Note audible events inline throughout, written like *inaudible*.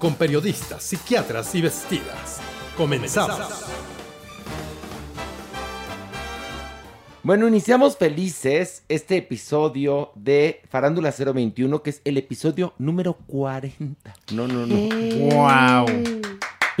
con periodistas, psiquiatras y vestidas. Comenzamos. Bueno, iniciamos felices este episodio de Farándula 021, que es el episodio número 40. No, no, no. ¡Wow!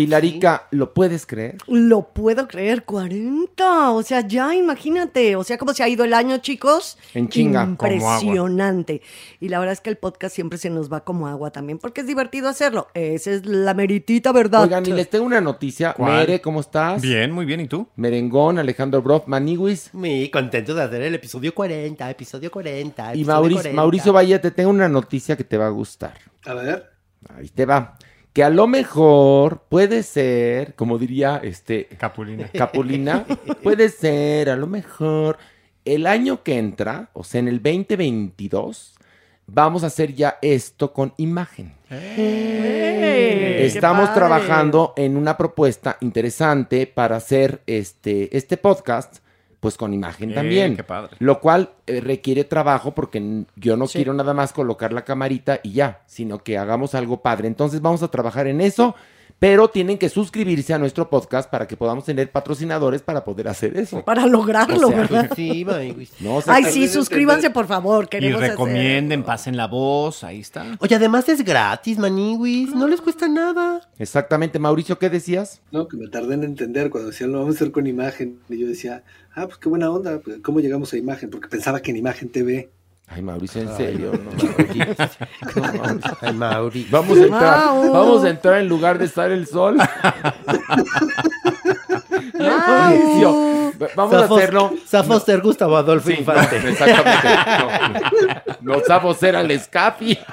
Pilarica, ¿lo puedes creer? Lo puedo creer, 40. O sea, ya imagínate. O sea, cómo se ha ido el año, chicos. En chinga, Impresionante. Y la verdad es que el podcast siempre se nos va como agua también, porque es divertido hacerlo. Esa es la meritita verdad. Oigan, y les tengo una noticia. ¿Cuál? Mere, ¿cómo estás? Bien, muy bien. ¿Y tú? Merengón, Alejandro Broff, Maniwis. Muy contento de hacer el episodio 40, episodio 40. Y Mauricio, 40. Mauricio Valle, te tengo una noticia que te va a gustar. A ver. Ahí te va. Que a lo mejor puede ser, como diría este Capulina. *laughs* Capulina, *laughs* puede ser a lo mejor el año que entra, o sea, en el 2022, vamos a hacer ya esto con imagen. ¡Qué Estamos trabajando en una propuesta interesante para hacer este, este podcast, pues con imagen Eh, también. qué padre. Lo cual eh, requiere trabajo porque yo no quiero nada más colocar la camarita y ya, sino que hagamos algo padre. Entonces vamos a trabajar en eso, pero tienen que suscribirse a nuestro podcast para que podamos tener patrocinadores para poder hacer eso. Para lograrlo, O sea, ¿verdad? Sí. No, o sea, Ay, sí, suscríbanse, por favor. Y recomienden, pasen la voz, ahí está. Oye, además es gratis, Maniwis. No les cuesta nada. Exactamente, Mauricio, ¿qué decías? No, que me tardé en entender cuando decían, lo vamos a hacer con imagen. Y yo decía, ah, pues qué buena onda. pues, ¿Cómo llegamos a imagen? Porque pensaba que en imagen TV. Ay, Mauricio, en serio. No, Mauricio. No, Mauricio. Ay, Mauri. Vamos a entrar, Mau. vamos a entrar en lugar de estar el sol. *laughs* Mau. Mauricio, vamos a hacerlo. Zafos ser Gustavo Adolfo Sí, Infante. no, exactamente. No, no sabemos ser al escapi. *laughs*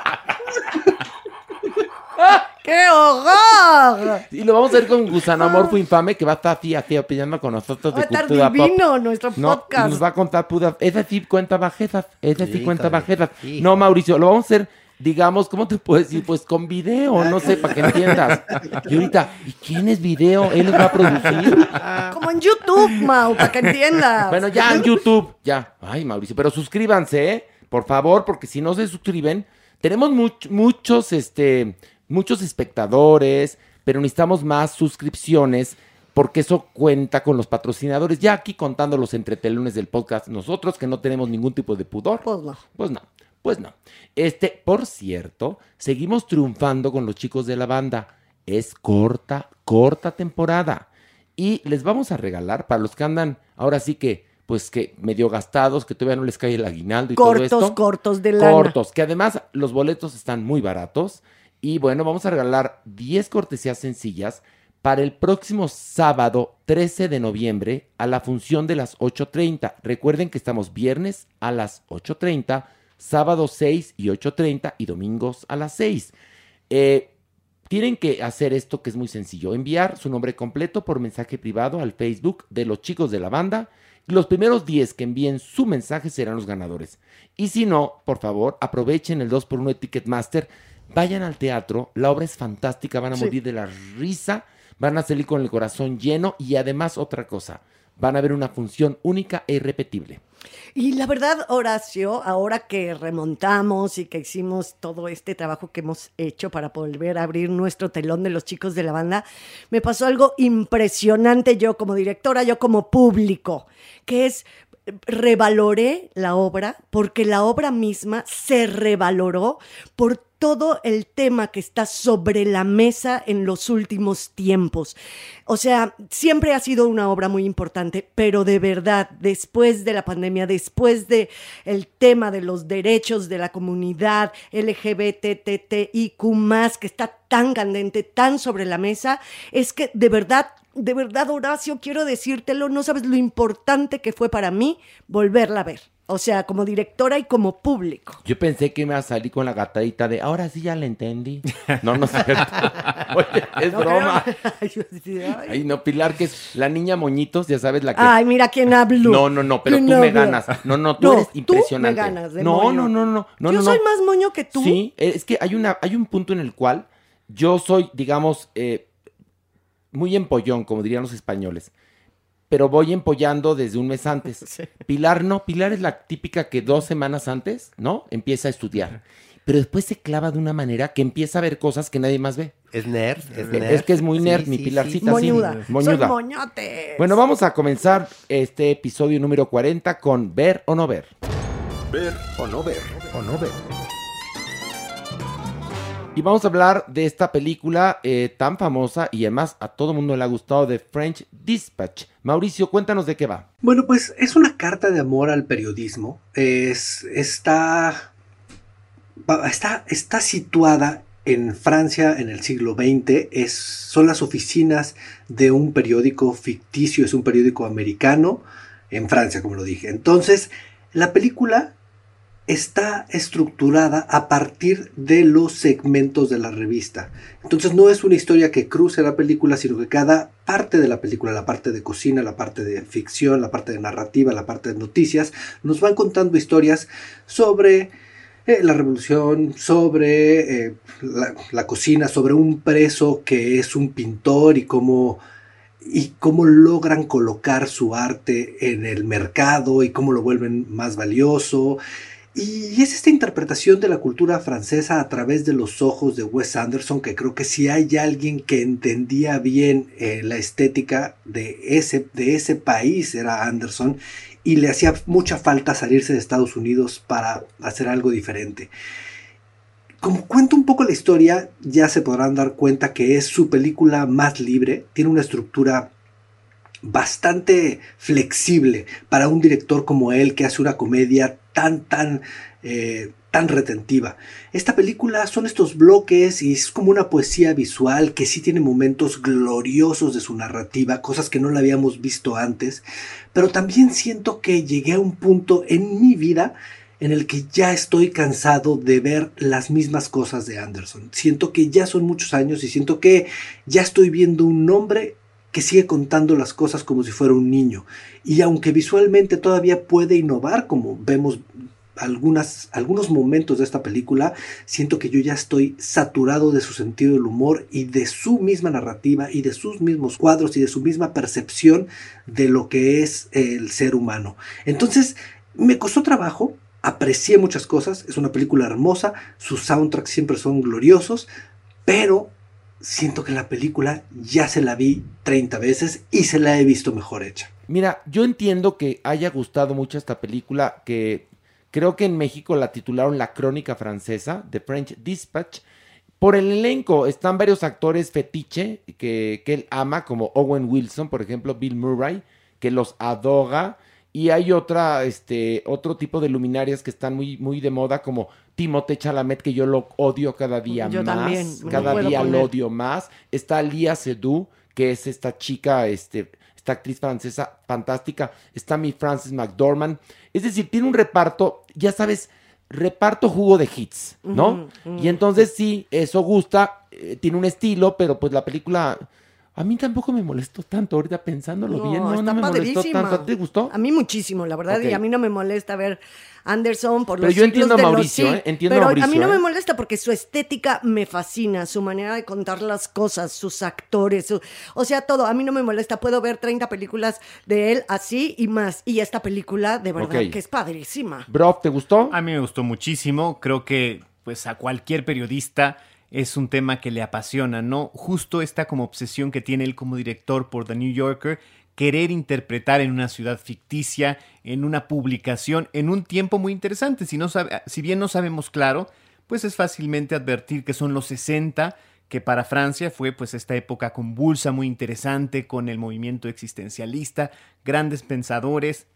¡Qué horror! Y lo vamos a hacer con Gusanamorfo Infame, que va a estar así, así opinando con nosotros Va de a estar cultura pop. divino nuestro No, podcast. nos va a contar puras. Esa sí cuenta bajezas. Esa sí Híjole, cuenta bajezas. híjole. No, Mauricio, lo vamos a hacer, digamos, ¿cómo te puedo decir? Pues con video, no sé, para que entiendas. Y ahorita, ¿y quién es video? Él los va a producir. Como en YouTube, Mau, para que entiendas. Bueno, ya en YouTube, ya. Ay, Mauricio, pero suscríbanse, ¿eh? Por favor, porque si no se suscriben, tenemos much- muchos, este, muchos espectadores, pero necesitamos más suscripciones porque eso cuenta con los patrocinadores. Ya aquí contando los entretelones del podcast, nosotros que no tenemos ningún tipo de pudor, Pues no. pues no. Pues no. Este, por cierto, seguimos triunfando con los chicos de la banda. Es corta, corta temporada. Y les vamos a regalar, para los que andan, ahora sí que, pues que medio gastados, que todavía no les cae el aguinaldo y Cortos, todo esto. cortos de lana. Cortos, que además los boletos están muy baratos. Y bueno, vamos a regalar 10 cortesías sencillas para el próximo sábado 13 de noviembre a la función de las 8.30. Recuerden que estamos viernes a las 8.30, sábado 6 y 8.30 y domingos a las 6. Eh, tienen que hacer esto que es muy sencillo, enviar su nombre completo por mensaje privado al Facebook de los chicos de la banda. Los primeros 10 que envíen su mensaje serán los ganadores. Y si no, por favor, aprovechen el 2x1 de Ticketmaster, vayan al teatro, la obra es fantástica, van a Sí. morir de la risa, van a salir con el corazón lleno y además otra cosa, van a ver una función única e irrepetible. Y la verdad, Horacio, ahora que remontamos y que hicimos todo este trabajo que hemos hecho para volver a abrir nuestro telón de los chicos de la banda, me pasó algo impresionante yo como directora, yo como público, que es revaloré la obra porque la obra misma se revaloró por todo el tema que está sobre la mesa en los últimos tiempos. O sea, siempre ha sido una obra muy importante, pero de verdad, después de la pandemia, después de el tema de los derechos de la comunidad LGBTTIQ+, que está tan candente, tan sobre la mesa, es que de verdad de verdad, Horacio, quiero decírtelo, no sabes lo importante que fue para mí volverla a ver. O sea, como directora y como público. Yo pensé que me iba a salir con la gatadita de ahora sí ya la entendí. No, no es cierto. *laughs* Oye, es No, broma. Ay, no, Pilar, que es la niña moñitos, ya sabes la que. Ay, mira quién habló. No, no, no, pero tú ¿Quién me ganas. No, no, tú No, eres tú impresionante. me ganas de no, moño. no, no, no, no, Yo no, soy más moño que tú. Sí, es que hay una, hay un punto en el cual yo soy, digamos, eh, muy empollón, como dirían los españoles. Pero voy empollando desde un mes antes. *laughs* Pilar no, Pilar es la típica que dos semanas antes, ¿no? Empieza a estudiar. Pero después se clava de una manera que empieza a ver cosas que nadie más ve. Es nerd, es Es nerd. que es muy nerd, Sí, mi sí, Pilarcita. sí. sí. Moñuda. Moñuda. Soy moñote. Bueno, vamos a comenzar este episodio número 40 con ver o no ver. Ver o no ver. O no ver. Y vamos a hablar de esta película eh, tan famosa y además a todo mundo le ha gustado de French Dispatch. Mauricio, cuéntanos de qué va. Bueno, pues es una carta de amor al periodismo. Es, está, está, está situada en Francia en el siglo XX. Son las oficinas de un periódico ficticio, es un periódico americano en Francia, como lo dije. Entonces, la película está estructurada a partir de los segmentos de la revista. Entonces no es una historia que cruce la película, sino que cada parte de la película, la parte de cocina, la parte de ficción, la parte de narrativa, la parte de noticias, nos van contando historias sobre eh, la revolución, sobre eh, la, la cocina, sobre un preso que es un pintor y cómo y cómo logran colocar su arte en el mercado y cómo lo vuelven más valioso. Y es esta interpretación de la cultura francesa a través de los ojos de Wes Anderson, que creo que si hay alguien que entendía bien eh, la estética de ese, de ese país era Anderson, y le hacía mucha falta salirse de Estados Unidos para hacer algo diferente. Como cuento un poco la historia, ya se podrán dar cuenta que es su película más libre, tiene una estructura bastante flexible para un director como él que hace una comedia tan, tan, eh, tan retentiva. Esta película son estos bloques y es como una poesía visual que sí tiene momentos gloriosos de su narrativa, cosas que no la habíamos visto antes, pero también siento que llegué a un punto en mi vida en el que ya estoy cansado de ver las mismas cosas de Anderson. Siento que ya son muchos años y siento que ya estoy viendo un hombre sigue contando las cosas como si fuera un niño. Y aunque visualmente todavía puede innovar, como vemos algunas, algunos momentos de esta película, siento que yo ya estoy saturado de su sentido del humor y de su misma narrativa y de sus mismos cuadros y de su misma percepción de lo que es el ser humano. Entonces, me costó trabajo, aprecié muchas cosas, es una película hermosa, sus soundtracks siempre son gloriosos, pero siento que la película ya se la vi 30 veces y se la he visto mejor hecha. Mira, yo entiendo que haya gustado mucho esta película, que Creo que en México la titularon La Crónica Francesa, The French Dispatch. Por el elenco están varios actores fetiche que, que él ama, como Owen Wilson, por ejemplo, Bill Murray, que los adora. Y hay otra, este, otro tipo de luminarias que están muy, muy de moda, como Timothée Chalamet, que yo lo odio cada día Yo más. también, cada día lo odio más. Está Lia Seydoux, que es esta chica, este, esta actriz francesa fantástica. Está mi Frances McDormand. Es decir, tiene un reparto, ya sabes, reparto jugo de hits, ¿no? Y entonces sí, eso gusta, eh, tiene un estilo, pero pues la película a mí tampoco me molestó tanto ahorita pensándolo bien, no, está no me molestó tanto. ¿Te gustó? A mí muchísimo, la verdad, y a mí no me molesta ver Anderson por Pero los yo entiendo a los Mauricio, sí, ¿eh? Entiendo a pero Mauricio, a mí no ¿eh? me molesta porque su estética me fascina, su manera de contar las cosas, sus actores, su- o sea, todo. A mí no me molesta. Puedo ver 30 películas de él así y más. Y esta película, de verdad, que es padrísima. Bro, ¿te gustó? A mí me gustó muchísimo. Creo que pues a cualquier periodista es un tema que le apasiona, ¿no? Justo esta como obsesión que tiene él como director por The New Yorker, querer interpretar en una ciudad ficticia, en una publicación, en un tiempo muy interesante. Si, si bien no sabemos claro, pues es fácilmente advertir que son los 60, que para Francia fue pues esta época convulsa, muy interesante, con el movimiento existencialista, grandes pensadores,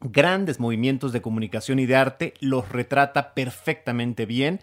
grandes movimientos de comunicación y de arte, los retrata perfectamente bien.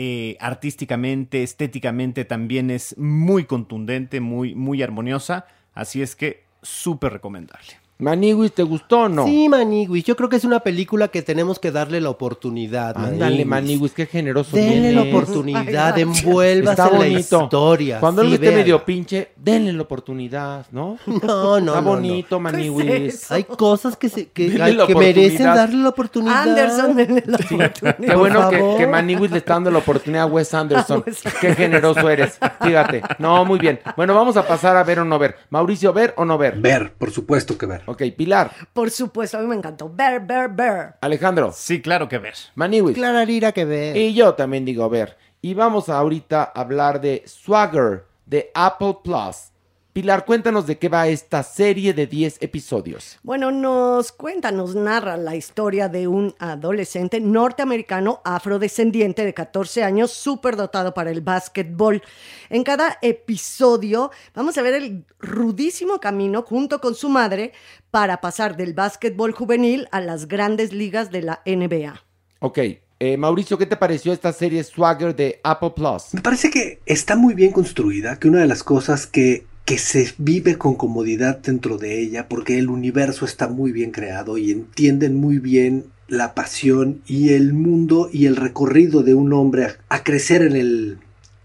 Eh, artísticamente, estéticamente también es muy contundente, muy, muy armoniosa. Así es que súper recomendable. Maniwis, ¿te gustó o no? Sí, Maniguis, yo creo que es una película que tenemos que darle la oportunidad. Ándale, Maniwis, qué generoso Denle la oportunidad, *laughs* Ay, envuélvase en la historia. Cuando sí, algo esté medio pinche, denle la oportunidad, ¿no? *laughs* No, no, Está no, bonito, no. Maniwis. Hay cosas que, se, que, merecen darle la oportunidad. Anderson, denle la oportunidad. Qué bueno que, que Maniwis le está dando la oportunidad a Wes Anderson. *laughs* A Wes Qué generoso eres. Fíjate. No, muy bien. Bueno, vamos a pasar a ver o no ver. Mauricio, ¿ver o no ver? Ver, por supuesto que ver. Ok, Pilar. Por supuesto, a mí me encantó. Ver, ver, ver. Alejandro. Sí, claro que ver. Maniwis. Clararira que ver. Y yo también digo ver. Y vamos ahorita a hablar de Swagger de Apple Plus. Pilar, cuéntanos de qué va esta serie de 10 episodios. Bueno, nos cuenta, nos narra la historia de un adolescente norteamericano afrodescendiente de 14 años, súper dotado para el básquetbol. En cada episodio vamos a ver el rudísimo camino junto con su madre para pasar del básquetbol juvenil a las grandes ligas de la NBA. Ok, eh, Mauricio, ¿qué te pareció esta serie Swagger de Apple Plus? Me parece que está muy bien construida, que una de las cosas que, que se vive con comodidad dentro de ella, porque el universo está muy bien creado y entienden muy bien la pasión y el mundo y el recorrido de un hombre a, crecer en el,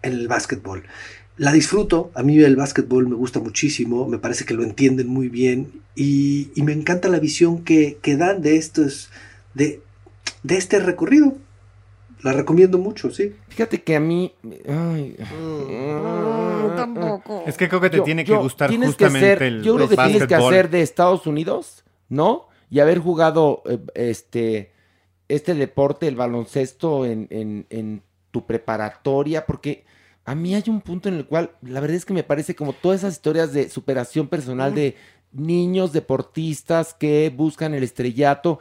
en el básquetbol. La disfruto, a mí el básquetbol me gusta muchísimo, me parece que lo entienden muy bien y, y me encanta la visión que, que dan de estos, de, de este recorrido. La recomiendo mucho, sí. Fíjate que a mí... ay, tampoco. Es que creo que te Yo- tiene que yo- gustar que justamente ser- el, Yo creo que tienes que hacer de Estados Unidos, ¿no? Y haber jugado eh, este, este deporte, el baloncesto, en, en- en tu preparatoria, porque a mí hay un punto en el cual la verdad es que me parece como todas esas historias de superación personal de niños deportistas que buscan el estrellato.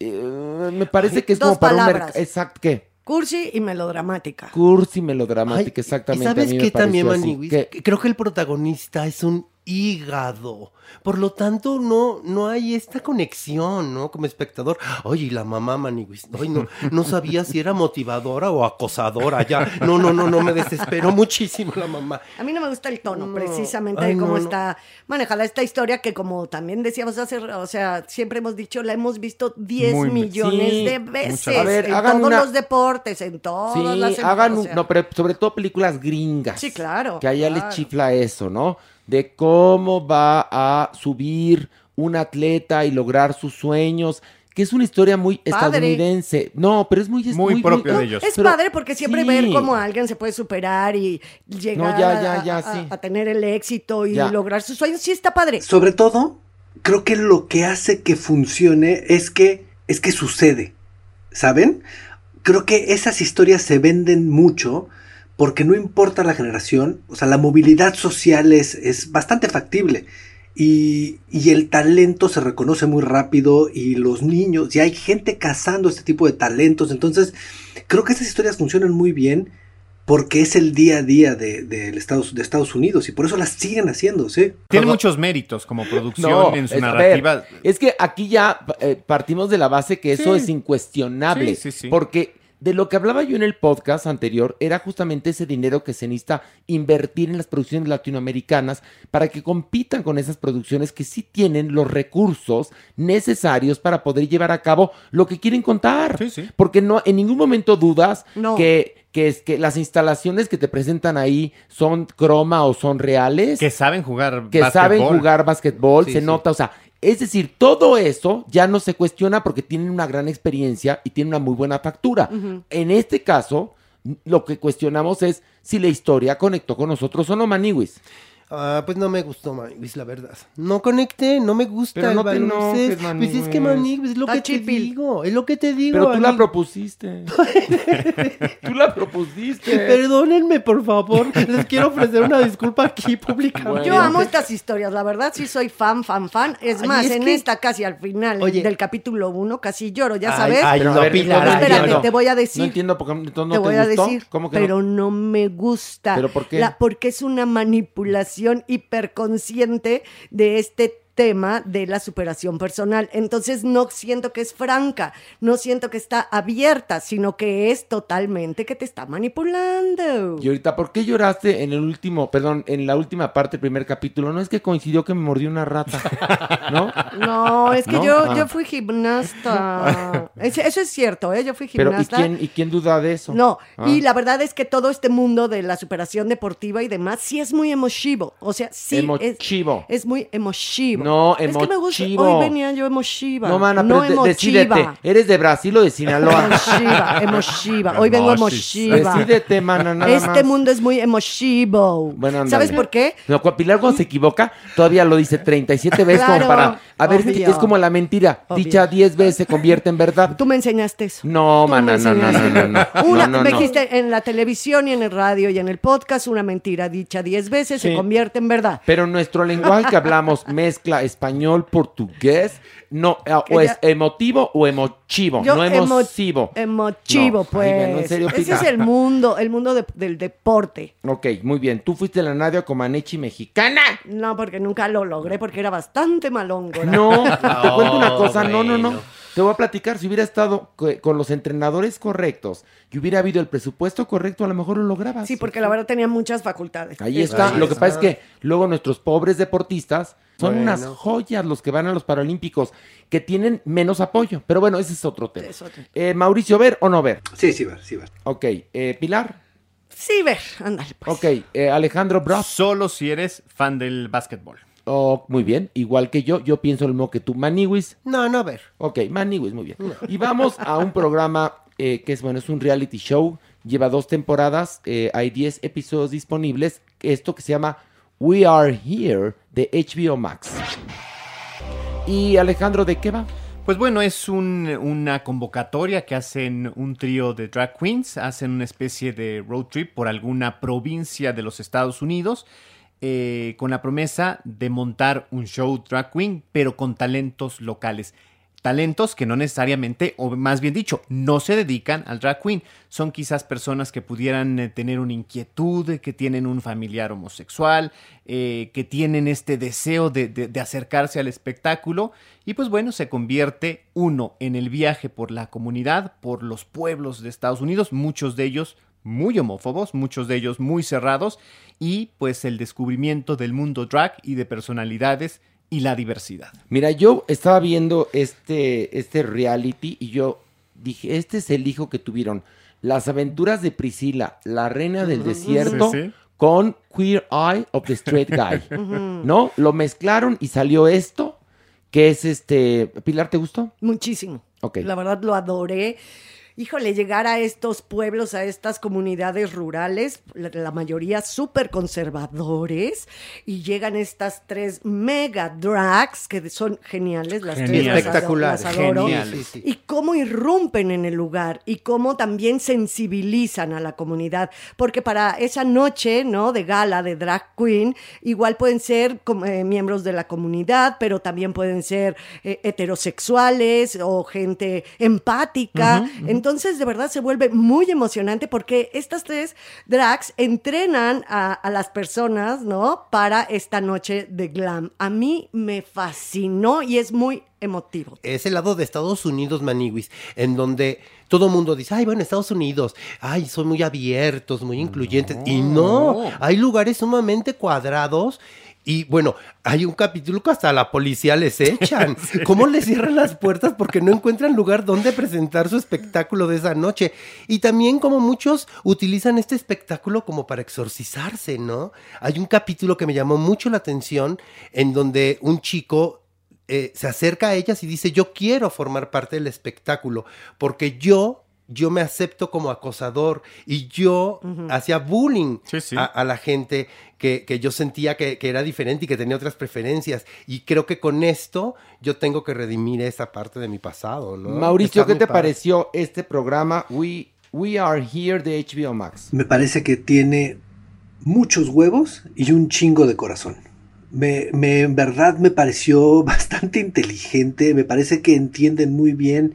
eh, me parece que es Dos como para un mercado. Exacto, ¿qué? Cursi y melodramática. Cursi melodramática, Ay, exactamente. ¿Y sabes a mí me qué también. Maniwis? Creo que el protagonista es un hígado. Por lo tanto, no, no hay esta conexión, ¿no? Como espectador. Oye, y la mamá, Maniwis. Ay, no, no sabía si era motivadora o acosadora ya. No, no, no, no, me desesperó muchísimo la mamá. A mí no me gusta el tono, No. precisamente, Ay, de cómo no, no. está manejada esta historia que como también decíamos hace, o sea, siempre hemos dicho, la hemos visto 10 Muy- millones sí, de veces. A ver, en hagan todos una- los deportes, en todas Sí, las em- hagan, o un- sea, no, pero sobre todo películas gringas. Sí, claro, Que allá claro. les chifla eso, ¿no? De cómo va a subir un atleta y lograr sus sueños, que es una historia muy Padre. estadounidense. No, pero es muy... es Muy de ellos. Es Pero- padre porque siempre sí. ver cómo alguien se puede superar y llegar No, ya, ya, a- ya, a, sí. a tener el éxito y Ya. lograr sus sueños, sí está padre. Sobre todo, creo que lo que hace que funcione es que es que sucede. ¿Saben? Creo que esas historias se venden mucho porque no importa la generación, o sea, la movilidad social es, es bastante factible. y, y el talento se reconoce muy rápido y los niños, y hay gente cazando este tipo de talentos, entonces creo que estas historias funcionan muy bien porque es el día a día de, de Estados, de Estados Unidos y por eso las siguen haciendo, ¿sí? Tiene muchos méritos como producción No, en su es, narrativa. ver, es que aquí ya eh, partimos de la base que eso Sí. es incuestionable. Sí, sí, sí. Porque de lo que hablaba yo en el podcast anterior era justamente ese dinero que se necesita invertir en las producciones latinoamericanas para que compitan con esas producciones que sí tienen los recursos necesarios para poder llevar a cabo lo que quieren contar. Sí, sí. Porque no, en ningún momento dudas No. que, que, es, que las instalaciones que te presentan ahí son croma o son reales Que saben jugar que saben jugar básquetbol, Sí, se sí. nota, o sea, es decir, todo eso ya no se cuestiona porque tienen una gran experiencia y tienen una muy buena factura. En este caso, lo que cuestionamos es si la historia conectó con nosotros o no, Maniwis. Ah, pues no me gustó, Maniguis, la verdad. No conecté, no me gusta Pero el no te baloncesto. enojes, Pues es que, es lo Está que te chipil. digo, es lo que te digo. Pero tú la propusiste. *laughs* tú la propusiste. Perdónenme, por favor. Les quiero ofrecer una disculpa aquí públicamente. Bueno. Yo amo estas historias, la verdad sí soy fan, fan, fan. Es Ay, más, es en que- esta casi al final Oye. del capítulo 1 casi lloro, ya Ay, sabes. ay, Pero, no, a ver, Pilar, ay, Espérate, te voy a decir. No entiendo porque entonces no te te, voy a gustó. decir, ¿Cómo que pero no? no? me gusta. ¿Pero por qué? La- porque es una manipulación hiperconsciente de este tema de la superación personal. Entonces no siento que es franca, no siento que está abierta, sino que es totalmente que te está manipulando. Y ahorita, ¿por qué lloraste en el último, perdón, en la última parte del primer capítulo? No es que coincidió que me mordió una rata, *laughs* ¿no? No, es que ¿No? yo, Ah. yo fui gimnasta. *laughs* Es- eso es cierto, ¿eh? Yo fui Pero, ¿y gimnasta. quién, ¿y quién duda de eso? No, Ah. y la verdad es que todo este mundo de la superación deportiva y demás sí es muy emotivo. O sea, sí es, Emochivo. es muy emotivo. No, Es que me gusta. Hoy venía yo emochiva. No, mana, no pero de- decídete. ¿Eres de Brasil o de Sinaloa? Emochiva, emochiva. Hoy vengo emochiva. Decídete, mana, nada Este más. mundo es muy emochivo. Bueno, ándale. ¿Sabes por qué? No, Pilar cuando se equivoca, todavía lo dice 37 veces como para... A ver, obvio. es como la mentira. Obvio. Dicha 10 veces se convierte en verdad. Tú me enseñaste eso. No, mana, no, no, no, no. Una, No, no, me dijiste en la televisión y en el radio y en el podcast, una mentira dicha diez veces Sí. se convierte en verdad. Pero nuestro lenguaje que hablamos mezcla español, portugués, no, eh, o es emotivo o emochivo, Yo no emo- emocivo. Emochivo, No, pues. ay, bueno, en serio, Ese es el mundo, el mundo de- del deporte. Ok, muy bien. Tú fuiste la Nadia Comaneci mexicana. No, porque nunca lo logré, porque era bastante malongo. No, *laughs* te cuento una cosa, no, no, no. Te voy a platicar, si hubiera estado co- con los entrenadores correctos y hubiera habido el presupuesto correcto, a lo mejor lo lograbas. Sí, porque la verdad tenía muchas facultades. Ahí está. Lo que pasa es que luego nuestros pobres deportistas son Bueno. unas joyas los que van a los Paralímpicos que tienen menos apoyo. Pero bueno, ese es otro tema. Es otro. Eh, Mauricio, ¿ver o no ver? Sí, sí, ver, sí, ver. Ok. eh, Pilar. Sí, ver, ándale. Pues. Ok. eh, Alejandro Bros. Solo si eres fan del básquetbol. Oh, muy bien. Igual que yo, yo pienso lo mismo que tú. Maniwis. No, no, a ver. Ok, Maniwis, muy bien. Y vamos a un programa eh, que es, bueno, es un reality show. Lleva dos temporadas. eh, hay 10 episodios disponibles. Esto que se llama We Are Here de HBO Max. Y Alejandro, ¿de qué va? Pues bueno, es un- una convocatoria que hacen un trío de drag queens, hacen una especie de road trip por alguna provincia de los Estados Unidos eh, con la promesa de montar un show drag queen, pero con talentos locales. Talentos que no necesariamente, o más bien dicho, no se dedican al drag queen. Son quizás personas que pudieran eh, tener una inquietud, que tienen un familiar homosexual, eh, que tienen este deseo de, de- de acercarse al espectáculo. Y pues bueno, se convierte uno en el viaje por la comunidad, por los pueblos de Estados Unidos, muchos de ellos muy homófobos, muchos de ellos muy cerrados, y pues el descubrimiento del mundo drag y de personalidades y la diversidad. Mira, yo estaba viendo este, este reality y yo dije, este es el hijo que tuvieron. Las aventuras de Priscila, la reina del desierto, Sí, sí. con Queer Eye of the Straight *laughs* Guy. ¿No? Lo mezclaron y salió esto, que es este... Pilar, ¿te gustó? Muchísimo. Ok. La verdad lo adoré. Híjole, llegar a estos pueblos, a estas comunidades rurales, la, la mayoría súper conservadores, y llegan estas tres mega drags que son geniales, las tres Genial. ado- Espectaculares. Y cómo irrumpen en el lugar y cómo también sensibilizan a la comunidad. Porque para esa noche, ¿no? De gala, de drag queen, igual pueden ser como, eh, miembros de la comunidad, pero también pueden ser eh, heterosexuales o gente empática. Entonces, de verdad, se vuelve muy emocionante porque estas tres drags entrenan a, a las personas, ¿no? Para esta noche de glam. A mí me fascinó y es muy emotivo. Es el lado de Estados Unidos, Maniwis, en donde todo mundo dice, ay, bueno, Estados Unidos, ay, son muy abiertos, muy incluyentes. Y no, hay lugares sumamente cuadrados. Y bueno, hay un capítulo que hasta a la policía les echan. *laughs* ¿Cómo les cierran las puertas porque no encuentran lugar donde presentar su espectáculo de esa noche? Y también como muchos utilizan este espectáculo como para exorcizarse, ¿no? Hay un capítulo que me llamó mucho la atención en donde un chico eh, se acerca a ellas y dice, yo quiero formar parte del espectáculo, porque yo, yo me acepto como acosador y yo hacía bullying Sí, sí. A, a la gente que, que yo sentía que, que era diferente y que tenía otras preferencias. Y creo que con esto yo tengo que redimir esa parte de mi pasado, ¿no? Mauricio, Está ¿qué te padre. pareció este programa We, We Are Here de HBO Max? Me parece que tiene muchos huevos y un chingo de corazón. Me, me- en verdad me pareció *laughs* bastante inteligente, me parece que entienden muy bien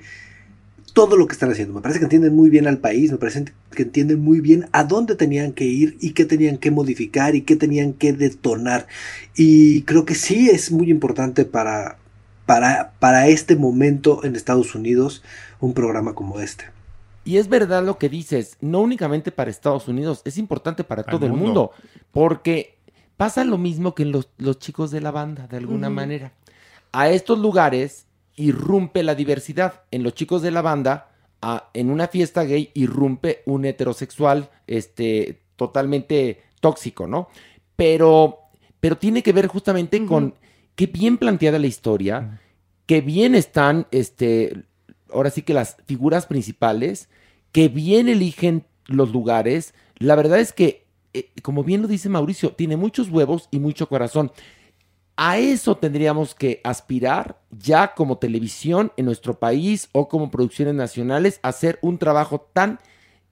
todo lo que están haciendo, me parece que entienden muy bien al país, me parece que entienden muy bien a dónde tenían que ir y qué tenían que modificar y qué tenían que detonar. Y creo que sí es muy importante para, para, para este momento en Estados Unidos un programa como este. Y es verdad lo que dices, no únicamente para Estados Unidos, es importante para Para todo el el mundo. porque pasa lo mismo que en los, los chicos de la banda, de alguna manera. A estos lugares irrumpe la diversidad. En los chicos de la banda, a- en una fiesta gay, irrumpe un heterosexual este, totalmente tóxico, ¿no? Pero, pero tiene que ver justamente con qué bien planteada la historia, qué bien están, este, ahora sí que las figuras principales, que bien eligen los lugares. La verdad es que, eh, como bien lo dice Mauricio, tiene muchos huevos y mucho corazón. A eso tendríamos que aspirar ya como televisión en nuestro país o como producciones nacionales, hacer un trabajo tan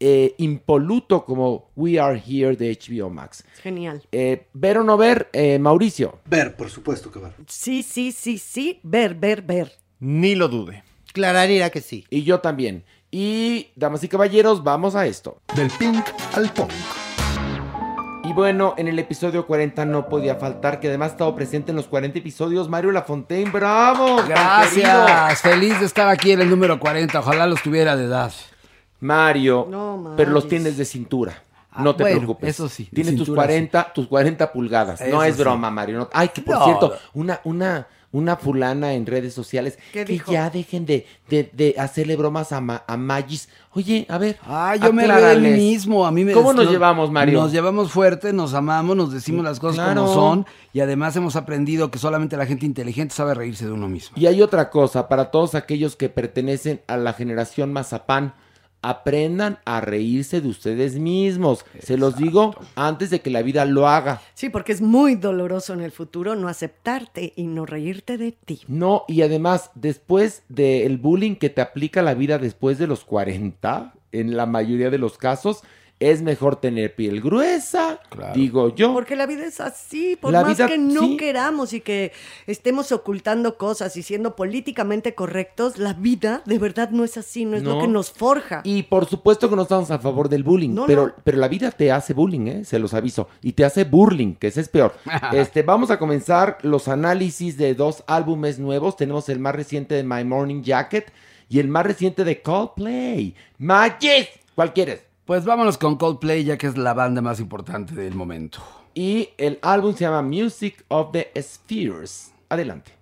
eh, impoluto como We Are Here de HBO Max. Genial. Eh, ¿Ver o no ver, eh, Mauricio? Ver, por supuesto que ver. Sí, sí, sí, sí. Ver, ver, ver. Ni lo dude. Clararía que sí. Y yo también. Y, damas y caballeros, vamos a esto. Del pink al punk. Bueno, en el episodio 40 no podía faltar, que además ha estado presente en los 40 episodios, Mario Lafontaine. ¡Bravo! Gracias, feliz de estar aquí en el número 40. Ojalá los tuviera de edad. Mario, No pero los tienes de cintura. Ah, no te bueno, preocupes. eso sí, Tienes tus cintura 40, tus 40 pulgadas. Eso no es sí. broma, Mario. no- Ay, que por No. cierto, una, una, una fulana en redes sociales ¿Qué que dijo? ya dejen de, de, de hacerle bromas a, Ma- a Magis. Oye, a ver. Ah, yo me río de mí aclárales. mismo. A mí me ¿Cómo nos no- llevamos, Mario? Nos llevamos fuerte, nos amamos, nos decimos las cosas Claro. como son. Y además hemos aprendido que solamente la gente inteligente sabe reírse de uno mismo. Y hay otra cosa, para todos aquellos que pertenecen a la generación Mazapán, aprendan a reírse de ustedes mismos. Se los digo antes de que la vida lo haga. Sí, porque es muy doloroso en el futuro no aceptarte y no reírte de ti. No, y además, después del bullying que te aplica la vida después de los 40, en la mayoría de los casos, es mejor tener piel gruesa, Claro. digo yo. Porque la vida es así, por La más vida, que no sí. queramos y que estemos ocultando cosas y siendo políticamente correctos, la vida de verdad no es así, no es lo que nos forja. Y por supuesto que no estamos a favor del bullying, No, pero, no. pero la vida te hace bullying, ¿eh? se los aviso, y te hace burling, que ese es peor. *laughs* este, vamos a comenzar los análisis de dos álbumes nuevos. Tenemos el más reciente de My Morning Jacket y el más reciente de Coldplay. Magis, ¿cuál quieres? Pues vámonos con Coldplay, ya que es la banda más importante del momento. Y el álbum se llama Music of the Spheres. Adelante.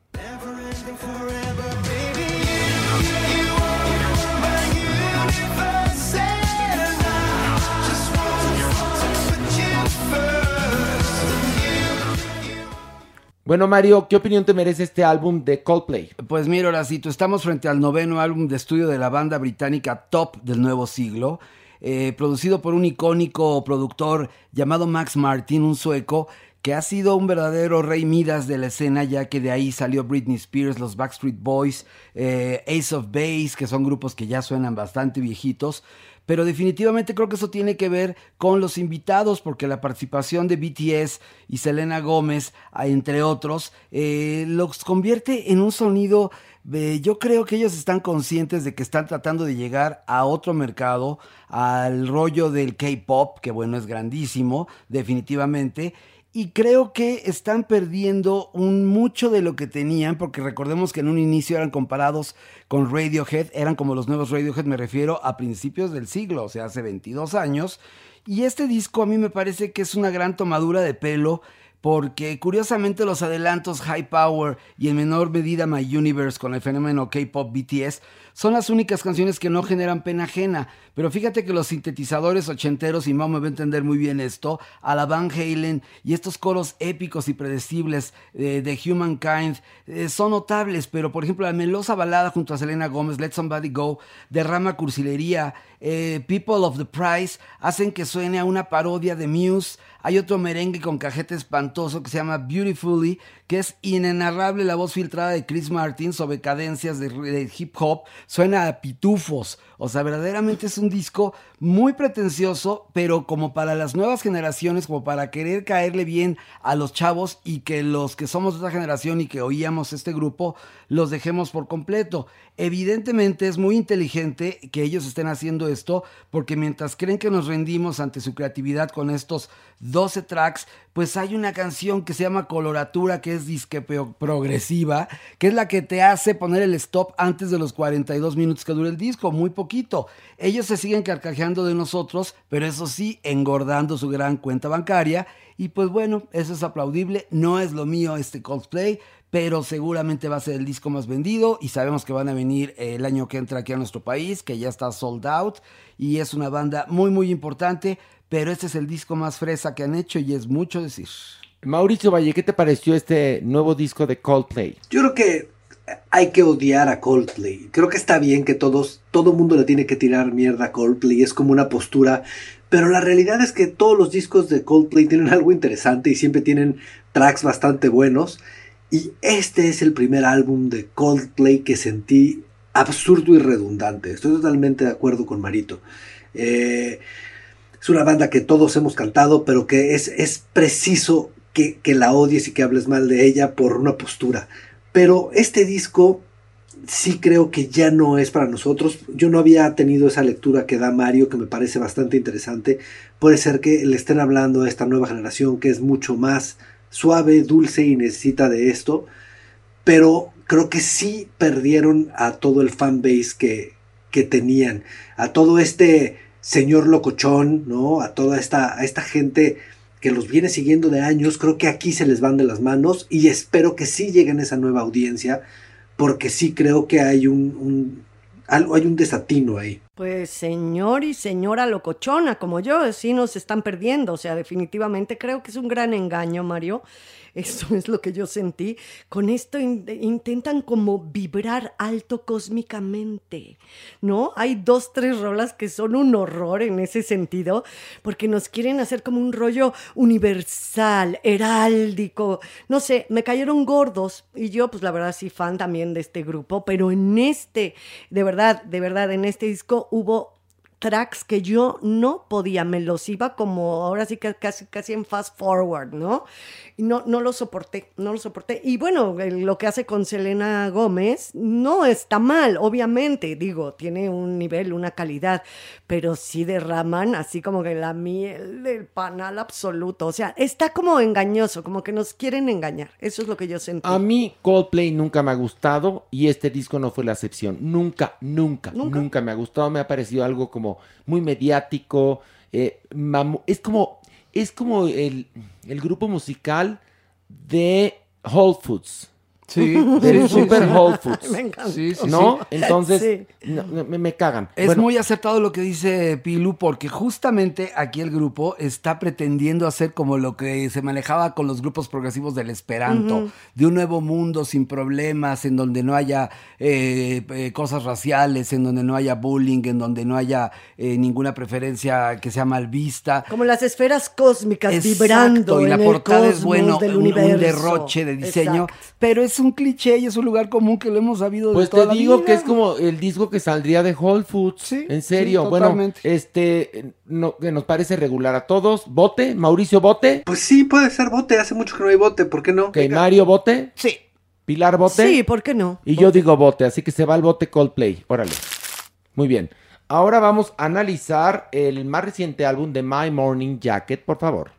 Bueno, Mario, ¿qué opinión te merece este álbum de Coldplay? Pues mira, Horacito, estamos frente al noveno álbum de estudio de la banda británica Top del nuevo siglo, eh, producido por un icónico productor llamado Max Martin, un sueco, que ha sido un verdadero rey Midas de la escena, ya que de ahí salió Britney Spears, los Backstreet Boys, eh, Ace of Base, que son grupos que ya suenan bastante viejitos. Pero definitivamente creo que eso tiene que ver con los invitados, porque la participación de BTS y Selena Gómez, entre otros, eh, los convierte en un sonido eh, yo creo que ellos están conscientes de que están tratando de llegar a otro mercado, al rollo del K-pop, que bueno, es grandísimo, definitivamente. Y creo que están perdiendo un mucho de lo que tenían, porque recordemos que en un inicio eran comparados con Radiohead, eran como los nuevos Radiohead, me refiero a principios del siglo, o sea, hace 22 años. Y este disco a mí me parece que es una gran tomadura de pelo porque curiosamente los adelantos High Power y en menor medida My Universe con el fenómeno K-Pop BTS son las únicas canciones que no generan pena ajena. Pero fíjate que los sintetizadores ochenteros, y Mau me va a entender muy bien esto, a la Van Halen y estos coros épicos y predecibles eh, de Humankind eh, son notables, pero por ejemplo la melosa balada junto a Selena Gómez, Let Somebody Go, derrama cursilería, eh, People of the Price hacen que suene a una parodia de Muse, hay otro merengue con cajete espantoso que se llama Beautifully, que es inenarrable la voz filtrada de Chris Martin sobre cadencias de, hip hop, suena a pitufos. O sea, verdaderamente es un disco muy pretencioso, pero como para las nuevas generaciones, como para querer caerle bien a los chavos y que los que somos de otra generación y que oíamos este grupo, los dejemos por completo. Evidentemente es muy inteligente que ellos estén haciendo esto, porque mientras creen que nos rendimos ante su creatividad con estos 12 tracks, pues hay una canción que se llama Coloratura, que es disque progresiva, que es la que te hace poner el stop antes de los 42 minutos que dura el disco, muy poquito. Ellos se siguen carcajeando de nosotros, pero eso sí, engordando su gran cuenta bancaria. Y pues bueno, eso es aplaudible, no es lo mío este cosplay, pero seguramente va a ser el disco más vendido y sabemos que van a venir el año que entra aquí a nuestro país, que ya está sold out y es una banda muy muy importante, pero este es el disco más fresa que han hecho y es mucho decir. Mauricio Valle, ¿qué te pareció este nuevo disco de Coldplay? Yo creo que hay que odiar a Coldplay. Creo que está bien que todos, todo mundo le tiene que tirar mierda a Coldplay. Es como una postura. Pero la realidad es que todos los discos de Coldplay tienen *laughs* algo interesante y siempre tienen tracks bastante buenos. Y este es el primer álbum de Coldplay que sentí absurdo y redundante. Estoy totalmente de acuerdo con Marito. Eh, es una banda que todos hemos cantado, pero que es, es preciso que, que, la odies y que hables mal de ella por una postura. Pero este disco sí creo que ya no es para nosotros. Yo no había tenido esa lectura que da Mario, que me parece bastante interesante. Puede ser que le estén hablando a esta nueva generación que es mucho más suave, dulce y necesita de esto, pero creo que sí perdieron a todo el fanbase que, que tenían, a todo este señor locochón, ¿no? A toda esta, a esta gente que los viene siguiendo de años, creo que aquí se les van de las manos y espero que sí lleguen a esa nueva audiencia, porque sí creo que hay un, un hay un desatino ahí. Pues señor y señora locochona como yo, sí nos están perdiendo, o sea, definitivamente creo que es un gran engaño, Mario. Eso es lo que yo sentí. Con esto in intentan como vibrar alto cósmicamente, ¿no? Hay dos, tres rolas que son un horror en ese sentido, porque nos quieren hacer como un rollo universal, heráldico. No sé, me cayeron gordos y yo, pues la verdad, sí, fan también de este grupo, pero en este, de verdad, de verdad, en este disco hubo tracks que yo no podía, me los iba como ahora sí que casi, casi en fast forward, ¿no? Y no, no lo soporté, no lo soporté. Y bueno, lo que hace con Selena Gómez no está mal, obviamente, digo, tiene un nivel, una calidad, pero sí derraman así como que la miel del panal absoluto. O sea, está como engañoso, como que nos quieren engañar. Eso es lo que yo sentí. A mí Coldplay nunca me ha gustado y este disco no fue la excepción. Nunca, nunca, nunca, nunca me ha gustado. Me ha parecido algo como muy mediático. Eh, es como, es como el, el, grupo musical de Whole Foods. Sí, del *laughs* sí, sí, Super sí. Whole *laughs* Foods. Me encantó. Sí, sí, ¿No? Entonces, no, me, me cagan. Es Bueno, muy acertado lo que dice Pilu, porque justamente aquí el grupo está pretendiendo hacer como lo que se manejaba con los grupos progresivos del Esperanto, de un nuevo mundo sin problemas, en donde no haya eh, eh, cosas raciales, en donde no haya bullying, en donde no haya eh, ninguna preferencia que sea mal vista. Como las esferas cósmicas Exacto, vibrando y en la el portada es cosmos bueno, del un, un derroche de diseño, Exacto. pero es un cliché y es un lugar común que lo hemos sabido Pues de toda te la digo vida. que es como el disco que saldría de Whole Foods. Sí, en serio. sí, bueno, este, no, que nos parece regular a todos. Bote, Mauricio Bote. Pues sí, puede ser bote. Hace mucho que no hay bote. ¿Por qué no? Ok, Mario Bote. Sí. Pilar Bote. Sí, ¿por qué no? Y yo digo bote, así que se va el bote Coldplay. Órale. Muy bien. Ahora vamos a analizar el más reciente álbum de My Morning Jacket, por favor.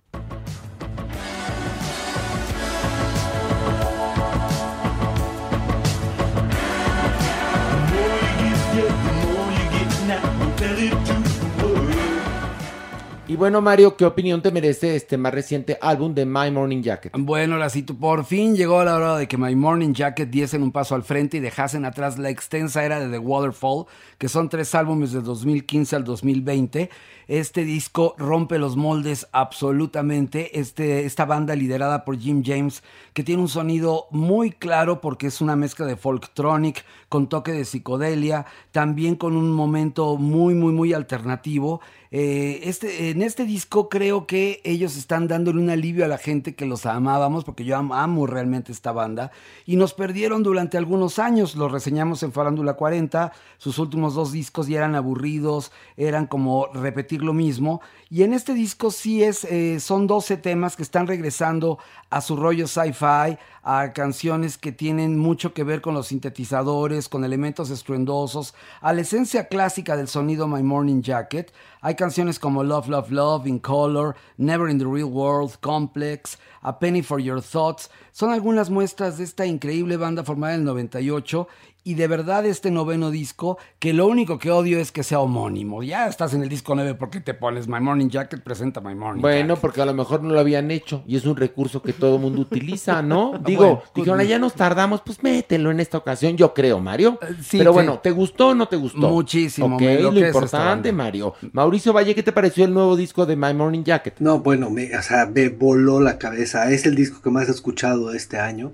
Y bueno, Mario, ¿qué opinión te merece este más reciente álbum de My Morning Jacket? Bueno, la cito. Por fin llegó la hora de que My Morning Jacket diesen un paso al frente y dejasen atrás la extensa era de The Waterfall, que son tres álbumes de 2015 al 2020. Este disco rompe los moldes absolutamente. Este, esta banda liderada por Jim James, que tiene un sonido muy claro porque es una mezcla de folktronic con toque de psicodelia, también con un momento muy, muy, muy alternativo. Eh, este, en este disco creo que ellos están dándole un alivio a la gente que los amábamos, porque yo am- amo realmente esta banda, y nos perdieron durante algunos años, los reseñamos en Farándula 40, sus últimos dos discos ya eran aburridos, eran como repetir lo mismo, y en este disco sí es, eh, son 12 temas que están regresando a su rollo sci-fi, a canciones que tienen mucho que ver con los sintetizadores, con elementos estruendosos, a la esencia clásica del sonido My Morning Jacket. Hay canciones como Love, Love, Love, In Color, Never in the Real World, Complex, A Penny for Your Thoughts. Son algunas muestras de esta increíble banda formada en el 98 y de verdad este noveno disco, que lo único que odio es que sea homónimo. Ya estás en el disco 9 porque te pones My Morning Jacket, presenta My Morning Bueno, Jacket. porque a lo mejor no lo habían hecho y es un recurso que todo mundo utiliza, ¿no? *laughs* Digo, Bueno, dijeron, "Ah, ya nos tardamos, pues mételo en esta ocasión, yo creo, Mario. Eh, sí, Pero sí. bueno, ¿te gustó o no te gustó? Muchísimo, Ok, me lo importante. Mario. Mauricio Valle, ¿qué te pareció el nuevo disco de My Morning Jacket? No, bueno, me, o sea, me voló la cabeza. Es el disco que más he escuchado este año.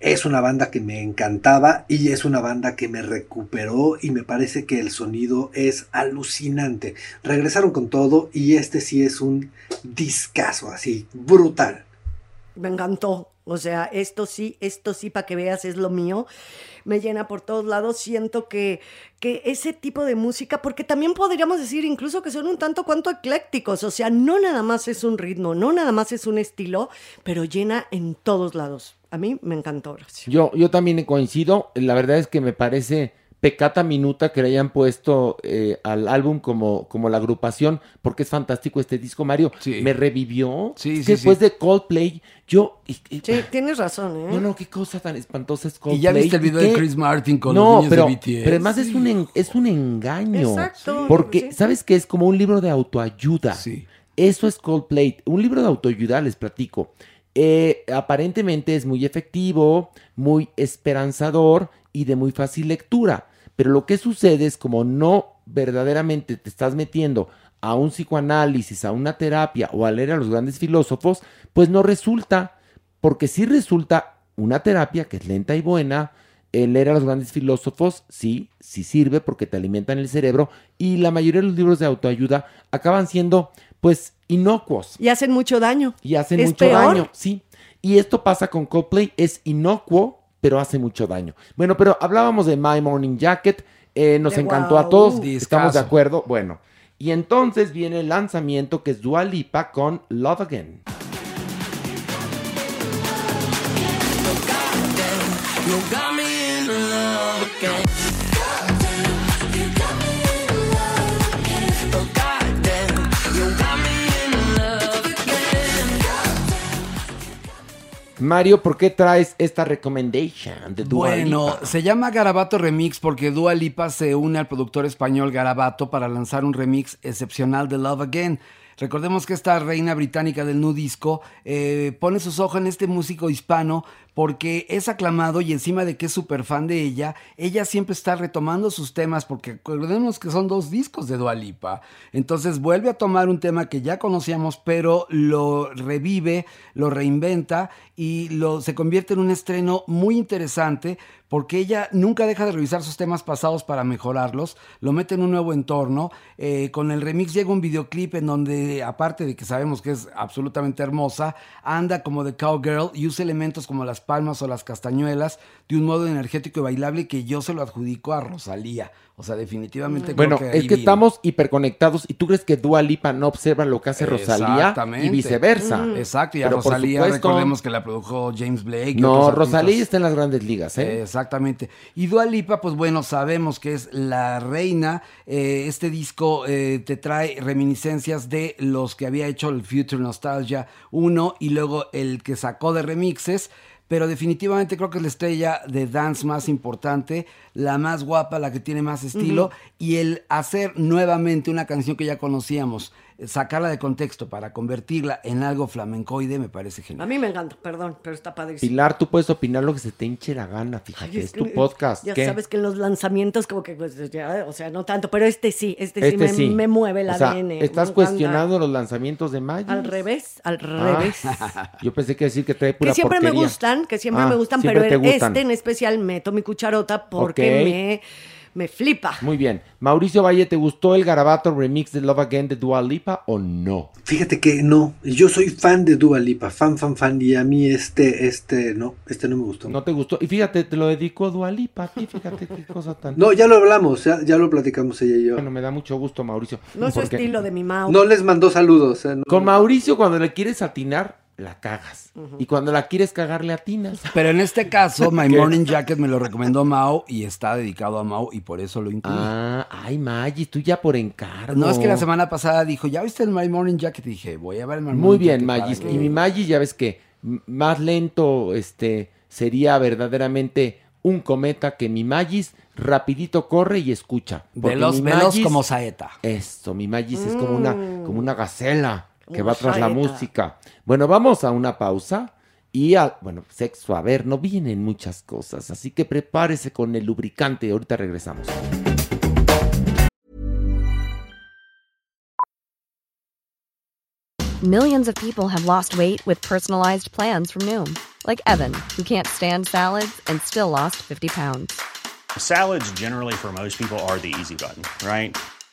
Es una banda que me encantaba y es una banda que me recuperó y me parece que el sonido es alucinante. Regresaron con todo y este sí es un discazo así, brutal. Me encantó. O sea, esto sí, esto sí, para que veas, es lo mío. Me llena por todos lados. Siento que, que ese tipo de música, porque también podríamos decir incluso que son un tanto cuanto eclécticos. O sea, no nada más es un ritmo, no nada más es un estilo, pero llena en todos lados. A mí me encantó, Horacio. Yo, yo también coincido. La verdad es que me parece pecata minuta que le hayan puesto eh, al álbum como, como la agrupación, porque es fantástico este disco, Mario. Sí. Me revivió. Sí, sí, que después sí. de Coldplay, yo... y- y- Sí, tienes razón, ¿eh? No, no, qué cosa tan espantosa es Coldplay. Y ya viste el video ¿Y de? Chris Martin con no, los niños pero, de BTS. pero además es un, en- es un engaño. Exacto, Porque, sí. ¿sabes qué? Es como un libro de autoayuda. Sí. Eso es Coldplay. Un libro de autoayuda, les platico. Eh, aparentemente es muy efectivo, muy esperanzador y de muy fácil lectura. Pero lo que sucede es como no verdaderamente te estás metiendo a un psicoanálisis, a una terapia o a leer a los grandes filósofos, pues no resulta. Porque sí resulta una terapia que es lenta y buena, el leer a los grandes filósofos, sí, sí sirve porque te alimentan el cerebro y la mayoría de los libros de autoayuda acaban siendo pues inocuos Y hacen mucho daño. y hacen ¿Es mucho peor? daño, sí. Y esto pasa con Coldplay, es inocuo, pero hace mucho daño. Bueno, pero hablábamos de My Morning Jacket, eh, nos De encantó a todos, estamos de acuerdo, bueno. Y entonces viene el lanzamiento que es Dua Lipa con Love Again. Mario, ¿por qué traes esta recommendation de Dua Bueno, se llama Garabato Remix porque Dua Lipa se une al productor español Garabato para lanzar un remix excepcional de Love Again. Recordemos que esta reina británica del nudisco eh, pone sus ojos en este músico hispano porque es aclamado y encima de que es súper fan de ella, ella siempre está retomando sus temas porque recordemos que son dos discos de Dua Lipa. Entonces vuelve a tomar un tema que ya conocíamos, pero lo revive, lo reinventa y lo, se convierte en un estreno muy interesante porque ella nunca deja de revisar sus temas pasados para mejorarlos, lo mete en un nuevo entorno. Eh, con el remix llega un videoclip en donde, aparte de que sabemos que es absolutamente hermosa, anda como de cowgirl y usa elementos como las palmas o las castañuelas de un modo energético y bailable que yo se lo adjudico a Rosalía. O sea, definitivamente. Bueno, creo que es que estamos hiperconectados y tú crees que Dua Lipa no observa lo que hace Rosalía y viceversa. Exacto, y a Pero Rosalía supuesto- recordemos que la produjo James Blake. No, Rosalía está en las grandes ligas, ¿eh? Exactamente. Y Dua Lipa, pues bueno, sabemos que es la reina. Eh, este disco eh, te trae reminiscencias de los que había hecho el Future Nostalgia 1 y luego el que sacó de remixes. Pero definitivamente creo que es la estrella de dance más importante, la más guapa, la que tiene más estilo. Y el hacer nuevamente una canción que ya conocíamos, sacarla de contexto para convertirla en algo flamencoide, me parece genial. A mí me encanta, perdón, pero está padrísimo. Pilar, tú puedes opinar lo que se te hinche la gana, fíjate, Ay, es, tu podcast. Ya ¿qué? sabes que en los lanzamientos como que, pues, ya, o sea, no tanto, pero este sí, este, sí, Este me, sí. me mueve el O sea, ADN. ¿Estás cuestionando los lanzamientos de Maggi? Al revés, al Ah, revés. *laughs* yo pensé que decir que trae pura Que siempre me gustan, que siempre Ah, me gustan, siempre pero gustan. este en especial meto mi cucharota porque me, me flipa. Muy bien. Mauricio Valle, ¿te gustó el Garabato remix de Love Again de Dua Lipa o no? Fíjate que no, yo soy fan de Dua Lipa, fan, fan, fan, y a mí este, este, no, este no me gustó. ¿No te gustó? Y fíjate, te lo dedico a Dua Lipa, a ti, fíjate qué cosa tan... No, ya lo hablamos, ya, ya lo platicamos ella y yo. Bueno, me da mucho gusto, Mauricio. No es su estilo de mi Mau. No les mandó saludos. eh, no. Con Mauricio, cuando le quieres atinar, la cagas. Y cuando la quieres cagar, le atinas. Pero en este caso, *laughs* My ¿Qué? Morning Jacket me lo recomendó Mao y está dedicado a Mao y por eso lo incluí. Ah, ay, Maggi, tú ya por encargo. No es que la semana pasada dijo, ¿ya viste el My Morning Jacket? Y dije, voy a ver el My Morning Muy bien, que- Y mi Magis, ya ves que más lento este, sería verdaderamente un cometa que mi Magis rapidito corre y escucha. Veloz, veloz como saeta. Esto, mi Magis es como una, como una gacela que va tras la música. Bueno, vamos a una pausa. Y a, bueno, sexo, a ver, no vienen muchas cosas, así que prepárese con el lubricante, ahorita regresamos. Millions of people have lost weight with personalized plans from Noom, like Evan, who can't stand salads and still lost 50 pounds. Salads, generally, for most people, are the easy button, right?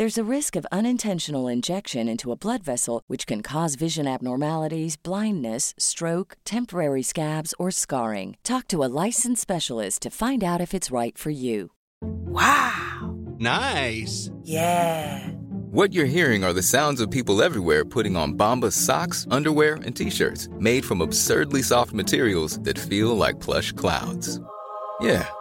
There's a risk of unintentional injection into a blood vessel, which can cause vision abnormalities, blindness, stroke, temporary scabs, or scarring. Talk to a licensed specialist to find out if it's right for you. Wow! Nice. Yeah. What you're hearing are the sounds of people everywhere putting on Bombas socks, underwear, and t-shirts made from absurdly soft materials that feel like plush clouds. Yeah,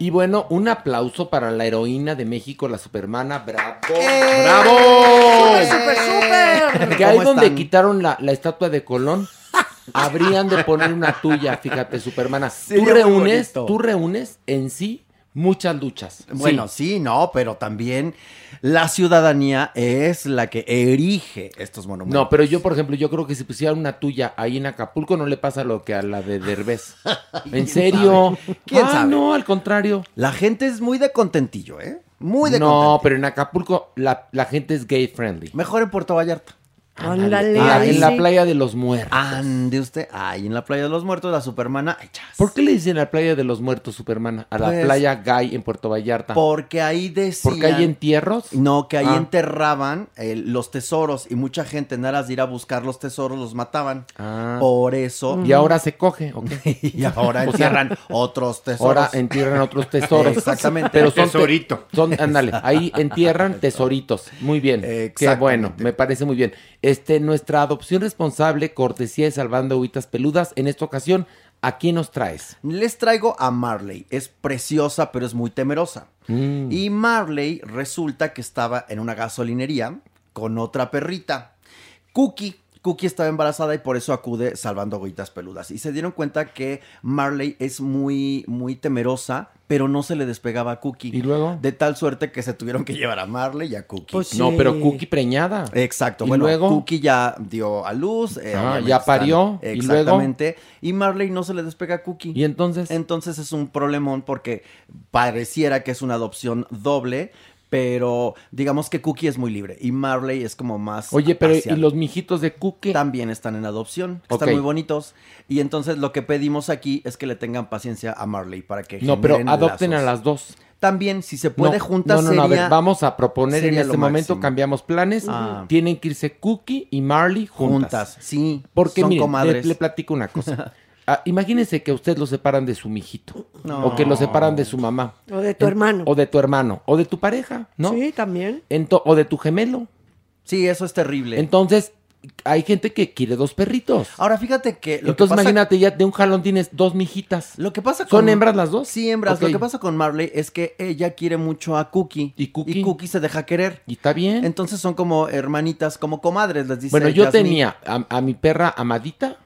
Y bueno, un aplauso para la heroína de México, la supermana. ¡Bravo! ¡Eh! ¡Bravo! ¡Súper, súper! Que ahí ¿Cómo donde están? quitaron la, la estatua de Colón, habrían de poner una tuya, fíjate, supermana. *laughs* Tú reúnes, tú reúnes en sí muchas luchas. Bueno, sí. no, pero también la ciudadanía es la que erige estos monumentos. No, pero yo, por ejemplo, yo creo que si pusieran una tuya ahí en Acapulco no le pasa lo que a la de Derbez. *laughs* ¿En ¿Quién serio? sabe? ¿Quién Ah, sabe? no, al contrario. La gente es muy de contentillo, ¿eh? Muy de No, pero en Acapulco la, la gente es gay friendly. Mejor en Puerto Vallarta. Ándale, Ah, en la playa de los muertos. Ande usted. Ahí en la playa de los muertos, la supermana. ay, chas. ¿Por qué le dicen la playa de los muertos, Supermana? A la Pues, playa gay en Puerto Vallarta. Porque ahí decían... ¿Porque hay entierros? No, que ahí Ah. enterraban eh, los tesoros y mucha gente en aras de ir a buscar los tesoros los mataban. Ah. Por eso... Y ahora se coge, ¿ok? *laughs* y ahora *laughs* entierran otros tesoros. Ahora entierran otros *laughs* tesoros. Exactamente. Pero son te- Tesorito. Son, ándale, ahí entierran tesoritos. Muy bien. Qué bueno, me parece muy bien. Este, nuestra adopción responsable, cortesía de Salvando Agüitas Peludas, en esta ocasión, ¿a quién nos traes? Les traigo a Marley. Es preciosa, pero es muy temerosa. Mm. Y Marley resulta que estaba en una gasolinería con otra perrita. Cookie. Cookie estaba embarazada y por eso acude salvando agüitas peludas. Y se dieron cuenta que Marley es muy, muy temerosa, pero no se le despegaba a Cookie. ¿Y luego? De tal suerte que se tuvieron que llevar a Marley y a Cookie. Pues No, pero Cookie preñada. Exacto. ¿Y Bueno, luego? Cookie ya dio a luz. eh, Ah, ya parió, ¿y luego? Exactamente. Y Marley no se le despega a Cookie. ¿Y entonces? Entonces es un problemón porque pareciera que es una adopción doble, pero digamos que Cookie es muy libre y Marley es como más. Oye, pero ¿y los mijitos de Cookie? También están en adopción, están muy bonitos. Y entonces lo que pedimos aquí es que le tengan paciencia a Marley para que. No, pero adopten a las dos. También, si se puede No, juntas, No, no, no, a ver, vamos a proponer en este momento, máximo. cambiamos planes. Ah. Tienen que irse Cookie y Marley juntas. juntas. Sí, Porque son miren, comadres. le, le platico una cosa. *laughs* Ah, imagínense que usted lo separan de su mijito. No. O que lo separan de su mamá. O de tu En- hermano. O de tu hermano. O de tu pareja, ¿no? Sí, también. Ento- o de tu gemelo. Sí, eso es terrible. Entonces, hay gente que quiere dos perritos. Ahora fíjate que lo Entonces, que pasa imagínate, ya de un jalón tienes dos mijitas. Lo que pasa ¿Son hembras las dos? Sí, hembras. Lo que pasa con Marley es que ella quiere mucho a Cookie. ¿Y Cookie? se deja querer. Y está bien. Entonces son como hermanitas, como comadres, les dice Bueno, yo tenía a, a mi perra Amadita,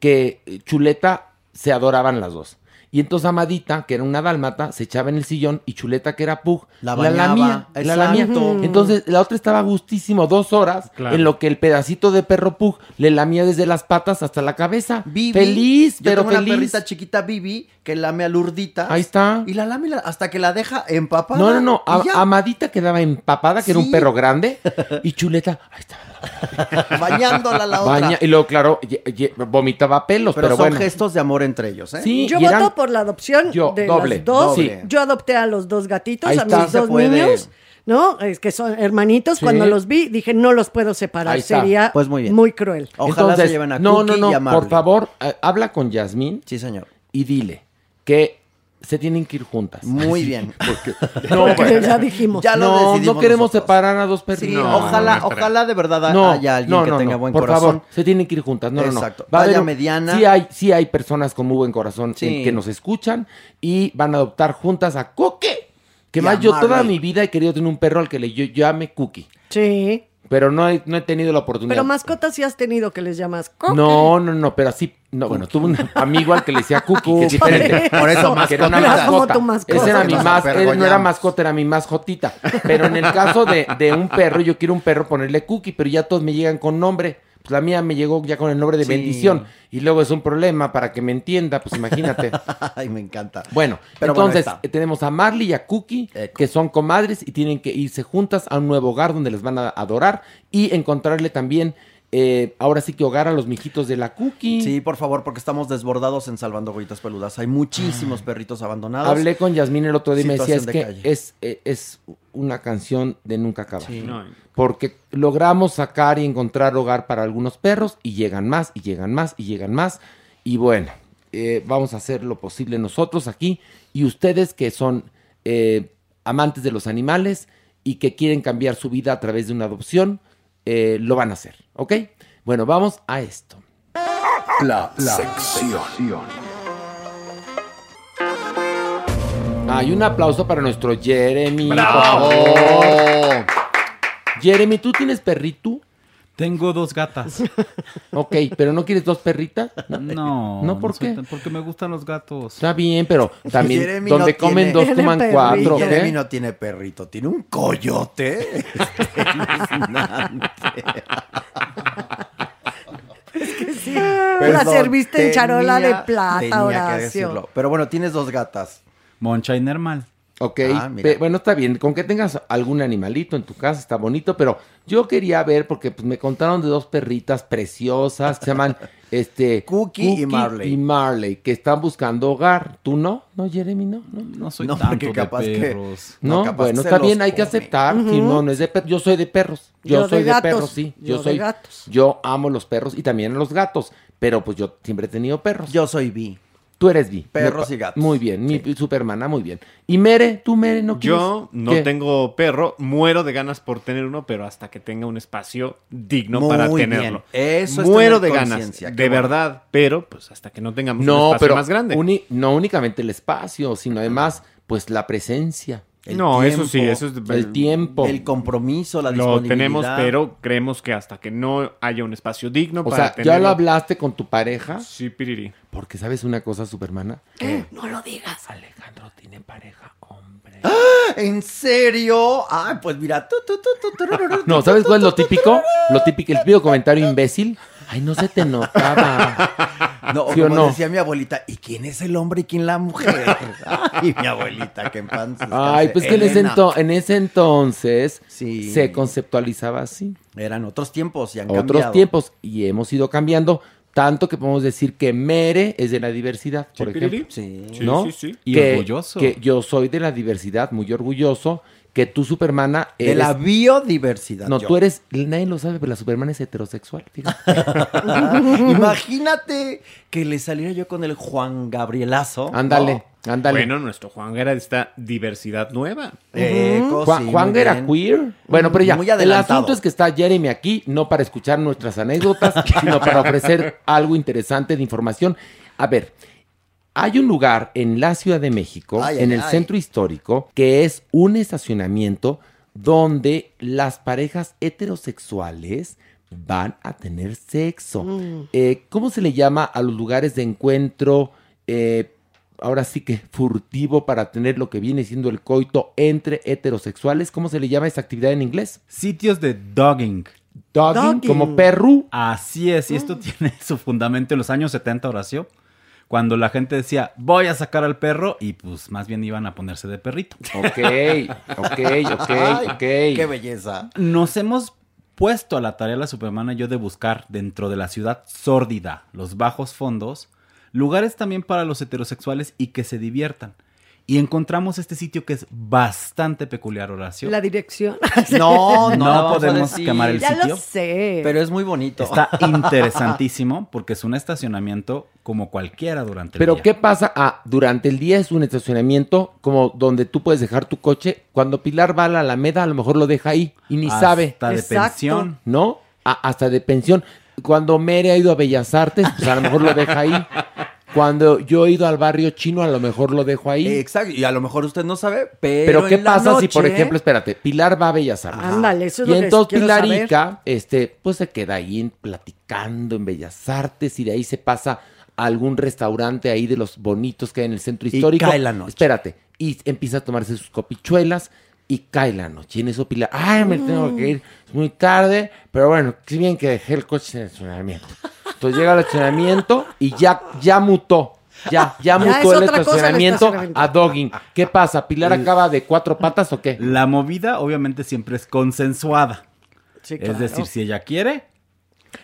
que eh, Chuleta se adoraban las dos. Y entonces Amadita, que era una dálmata, se echaba en el sillón y Chuleta, que era Pug, La la lamía. La lamía. Entonces la otra estaba gustísimo dos horas Claro. en lo que el pedacito de perro Pug le lamía desde las patas hasta la cabeza. Bibi, feliz, yo pero tengo una perrita chiquita Bibi que lame a Lurdita. Ahí está. Y la lame la- hasta que la deja empapada. No, no, no. A- Amadita quedaba empapada, que era un perro grande. *laughs* Y Chuleta, ahí está. *laughs* bañándola la otra. Baña, y luego, claro, ye- ye- vomitaba pelos, pero, pero, son bueno. gestos de amor entre ellos, ¿eh? Sí, Yo voto eran- por la adopción Yo, de doble, las dos. doble. Yo adopté a los dos gatitos, Ahí a está. mis dos puede. niños, ¿no? Es que son hermanitos. Sí. Cuando los vi, dije, no los puedo separar. Sería Pues muy bien. muy cruel. Ojalá Entonces, se lleven a no, no, no, y por favor, eh, habla con Yasmín Sí, señor. y dile que se tienen que ir juntas. Muy *laughs* bien. *laughs* No, Porque bueno. ya dijimos. Ya lo no, decidimos no queremos nosotros. separar a dos perritos. Sí, No, ojalá, no, ojalá de verdad No, haya alguien no, que no, tenga no, buen por corazón. favor, se tienen que ir juntas. No, Exacto. no, no. Va a Talla haber mediana. Sí hay, sí hay personas con muy buen corazón Sí. en- que nos escuchan y van a adoptar juntas a Coque. Que Y más yo toda mi vida he querido tener un perro al que le yo llame Cookie. Sí. Pero no he, no he tenido la oportunidad. Pero mascotas sí has tenido que les llamas coque. No, no, no, pero así, no, bueno, tuve un *laughs* amigo al que le decía Cookie, que es Por diferente. eso. Por eso, que era una mascota. Era como mascota. tu mascota. Ese era mi más, él no era mascota, era mi mascotita. Pero en el caso de, de un perro, yo quiero un perro ponerle Cookie, pero ya todos me llegan con nombre. Pues la mía me llegó ya con el nombre de Sí. bendición. Y luego es un problema para que me entienda, pues imagínate. *laughs* Ay, me encanta. Bueno, Pero entonces eh, tenemos a Marley y a Cookie, Eco. que son comadres y tienen que irse juntas a un nuevo hogar donde les van a adorar y encontrarle también, eh, ahora sí que hogar a los mijitos de la Cookie. Sí, por favor, porque estamos desbordados en Salvando Agüitas Peludas. Hay muchísimos perritos abandonados. Hablé con Yasmín el otro día y me decía, es que calle. es, eh, es una canción de nunca acabar. Sí. No, Porque logramos sacar y encontrar hogar para algunos perros y llegan más y llegan más y llegan más. Y bueno, eh, vamos a hacer lo posible nosotros aquí y ustedes que son eh, amantes de los animales y que quieren cambiar su vida a través de una adopción, eh, lo van a hacer, ¿ok? Bueno, vamos a esto. La, sección. Hay un aplauso para nuestro Jeremy. ¡Bravo! por favor. Jeremy, ¿tú tienes perrito? Tengo dos gatas. *laughs* Ok, pero ¿no quieres dos perritas? *laughs* No. ¿No por qué? tan- porque me gustan los gatos. Está bien, pero también Jeremy donde no comen tiene- dos, coman perrito. cuatro. Jeremy no tiene perrito, tiene un coyote. *laughs* Este, alucinante. Sí, la serviste en charola de plata, tenía que Horacio. decirlo. Pero bueno, tienes dos gatas. Moncha y Nermal. Ok, Ah, bueno, está bien. Con que tengas algún animalito en tu casa está bonito, pero yo quería ver, porque pues, me contaron de dos perritas preciosas que se llaman *laughs* este, Cookie y Marley. y Marley, que están buscando hogar. ¿Tú no? ¿No, Jeremy? No, no. No soy No, tanto porque de que- perros. No, capaz bueno, está bien, hay que aceptar. Ujú. no, no es de per- Yo soy de perros. Yo, Yo soy de gatos. perros, sí. Yo, Yo de soy. gatos. Yo amo los perros y también a los gatos. Pero pues yo siempre he tenido perros. Yo soy bi. Tú eres bi. Perros Me y gatos. Muy bien, mi supermana, muy bien. ¿Y Mere? ¿Tú, Mere, no quieres? Yo no ¿Qué? tengo perro, muero de ganas por tener uno, pero hasta que tenga un espacio digno Muy para bien. tenerlo. Eso es muero de ganas, de bueno. verdad, pero pues hasta que no tengamos un No, espacio pero más grande. no únicamente el espacio, sino además, pues la presencia. El no, eso sí, eso es El tiempo. El compromiso, la lo disponibilidad. tenemos, pero creemos que hasta que no haya un espacio digno O para sea, ¿ya lo hablaste con tu pareja? Sí, piriri. Porque sabes una cosa, supermana. No lo digas. Alejandro tiene pareja, hombre. ¿En serio? Ay, pues mira. tu, tu, tu, tu, turururu, No, ¿sabes cuál es lo típico? Lo típico, el típico comentario imbécil. Ay, no se te notaba. *laughs* No, o ¿Sí como no? decía mi abuelita, ¿y quién es el hombre y quién la mujer? *laughs* Ay, mi abuelita, que en pan. Ay, pues que en ese, ento- en ese entonces Sí. se conceptualizaba así. Eran otros tiempos y han Otros cambiado. tiempos y hemos ido cambiando. Tanto que podemos decir que Mere es de la diversidad, por Sí, ejemplo. Sí. Sí, ¿no? sí, sí. Y que, orgulloso. Que yo soy de la diversidad, muy orgulloso. Que tú, Supermana, De eres... la biodiversidad. No, yo. tú eres... Nadie lo sabe, pero la Supermana es heterosexual. fíjate. *laughs* Imagínate que le saliera yo con el Juan Gabrielazo. Ándale, ándale. Bueno, nuestro Juan era de esta diversidad nueva. Juan, sí, Juan muy era bien. queer. Bueno, pero ya, Muy el asunto es que está Jeremy aquí, no para escuchar nuestras anécdotas, *laughs* sino para ofrecer algo interesante de información. A ver, hay un lugar en la Ciudad de México, Ay, ay, en el ay. centro histórico, que es un estacionamiento donde las parejas heterosexuales van a tener sexo. Eh, ¿Cómo se le llama a los lugares de encuentro? eh, ahora sí que furtivo para tener lo que viene siendo el coito entre heterosexuales. ¿Cómo se le llama esa actividad en inglés? Sitios de dogging. Dogging, Dogging. como perru. Así es, y esto tiene su fundamento en los años 70, Horacio, cuando la gente decía, voy a sacar al perro, y pues más bien iban a ponerse de perrito. Ok, ok, ok, Ay, ok. Qué belleza. Nos hemos puesto a la tarea la Supermana y yo de buscar dentro de la ciudad sórdida, los bajos fondos, lugares también para los heterosexuales y que se diviertan. Y encontramos este sitio que es bastante peculiar, Horacio. La dirección. *laughs* No, no, No podemos quemar el ya sitio. lo sé. Pero es muy bonito. Está interesantísimo porque es un estacionamiento como cualquiera durante el Pero día. ¿qué pasa? Ah, durante el día es un estacionamiento como donde tú puedes dejar tu coche. Cuando Pilar va a la Alameda, a lo mejor lo deja ahí y ni Hasta sabe, de Exacto. pensión. ¿no? A- hasta de pensión. Cuando Mere ha ido a Bellas Artes, pues a lo mejor lo deja ahí. Cuando yo he ido al barrio chino, a lo mejor lo dejo ahí. Exacto. Y a lo mejor usted no sabe, pero. Pero ¿qué en la pasa si, por ejemplo, espérate, Pilar va a Bellas Artes? Ándale, eso es y lo que entonces quiero Pilarica, este, pues se queda ahí en- platicando en Bellas Artes y de ahí se pasa a algún restaurante ahí de los bonitos que hay en el centro Y histórico. cae la noche. Espérate, y empieza a tomarse sus copichuelas y cae la noche. Y en eso Pilar, ay, me tengo que ir, es muy tarde, pero bueno, qué bien que dejé el coche en el estacionamiento. Entonces llega al estacionamiento y ya, ya mutó. Ya, ya Ya mutó es el estacionamiento, a dogging. ¿Qué pasa? ¿Pilar acaba de cuatro patas o qué? La movida obviamente siempre es consensuada. Sí, Es decir, si ella quiere.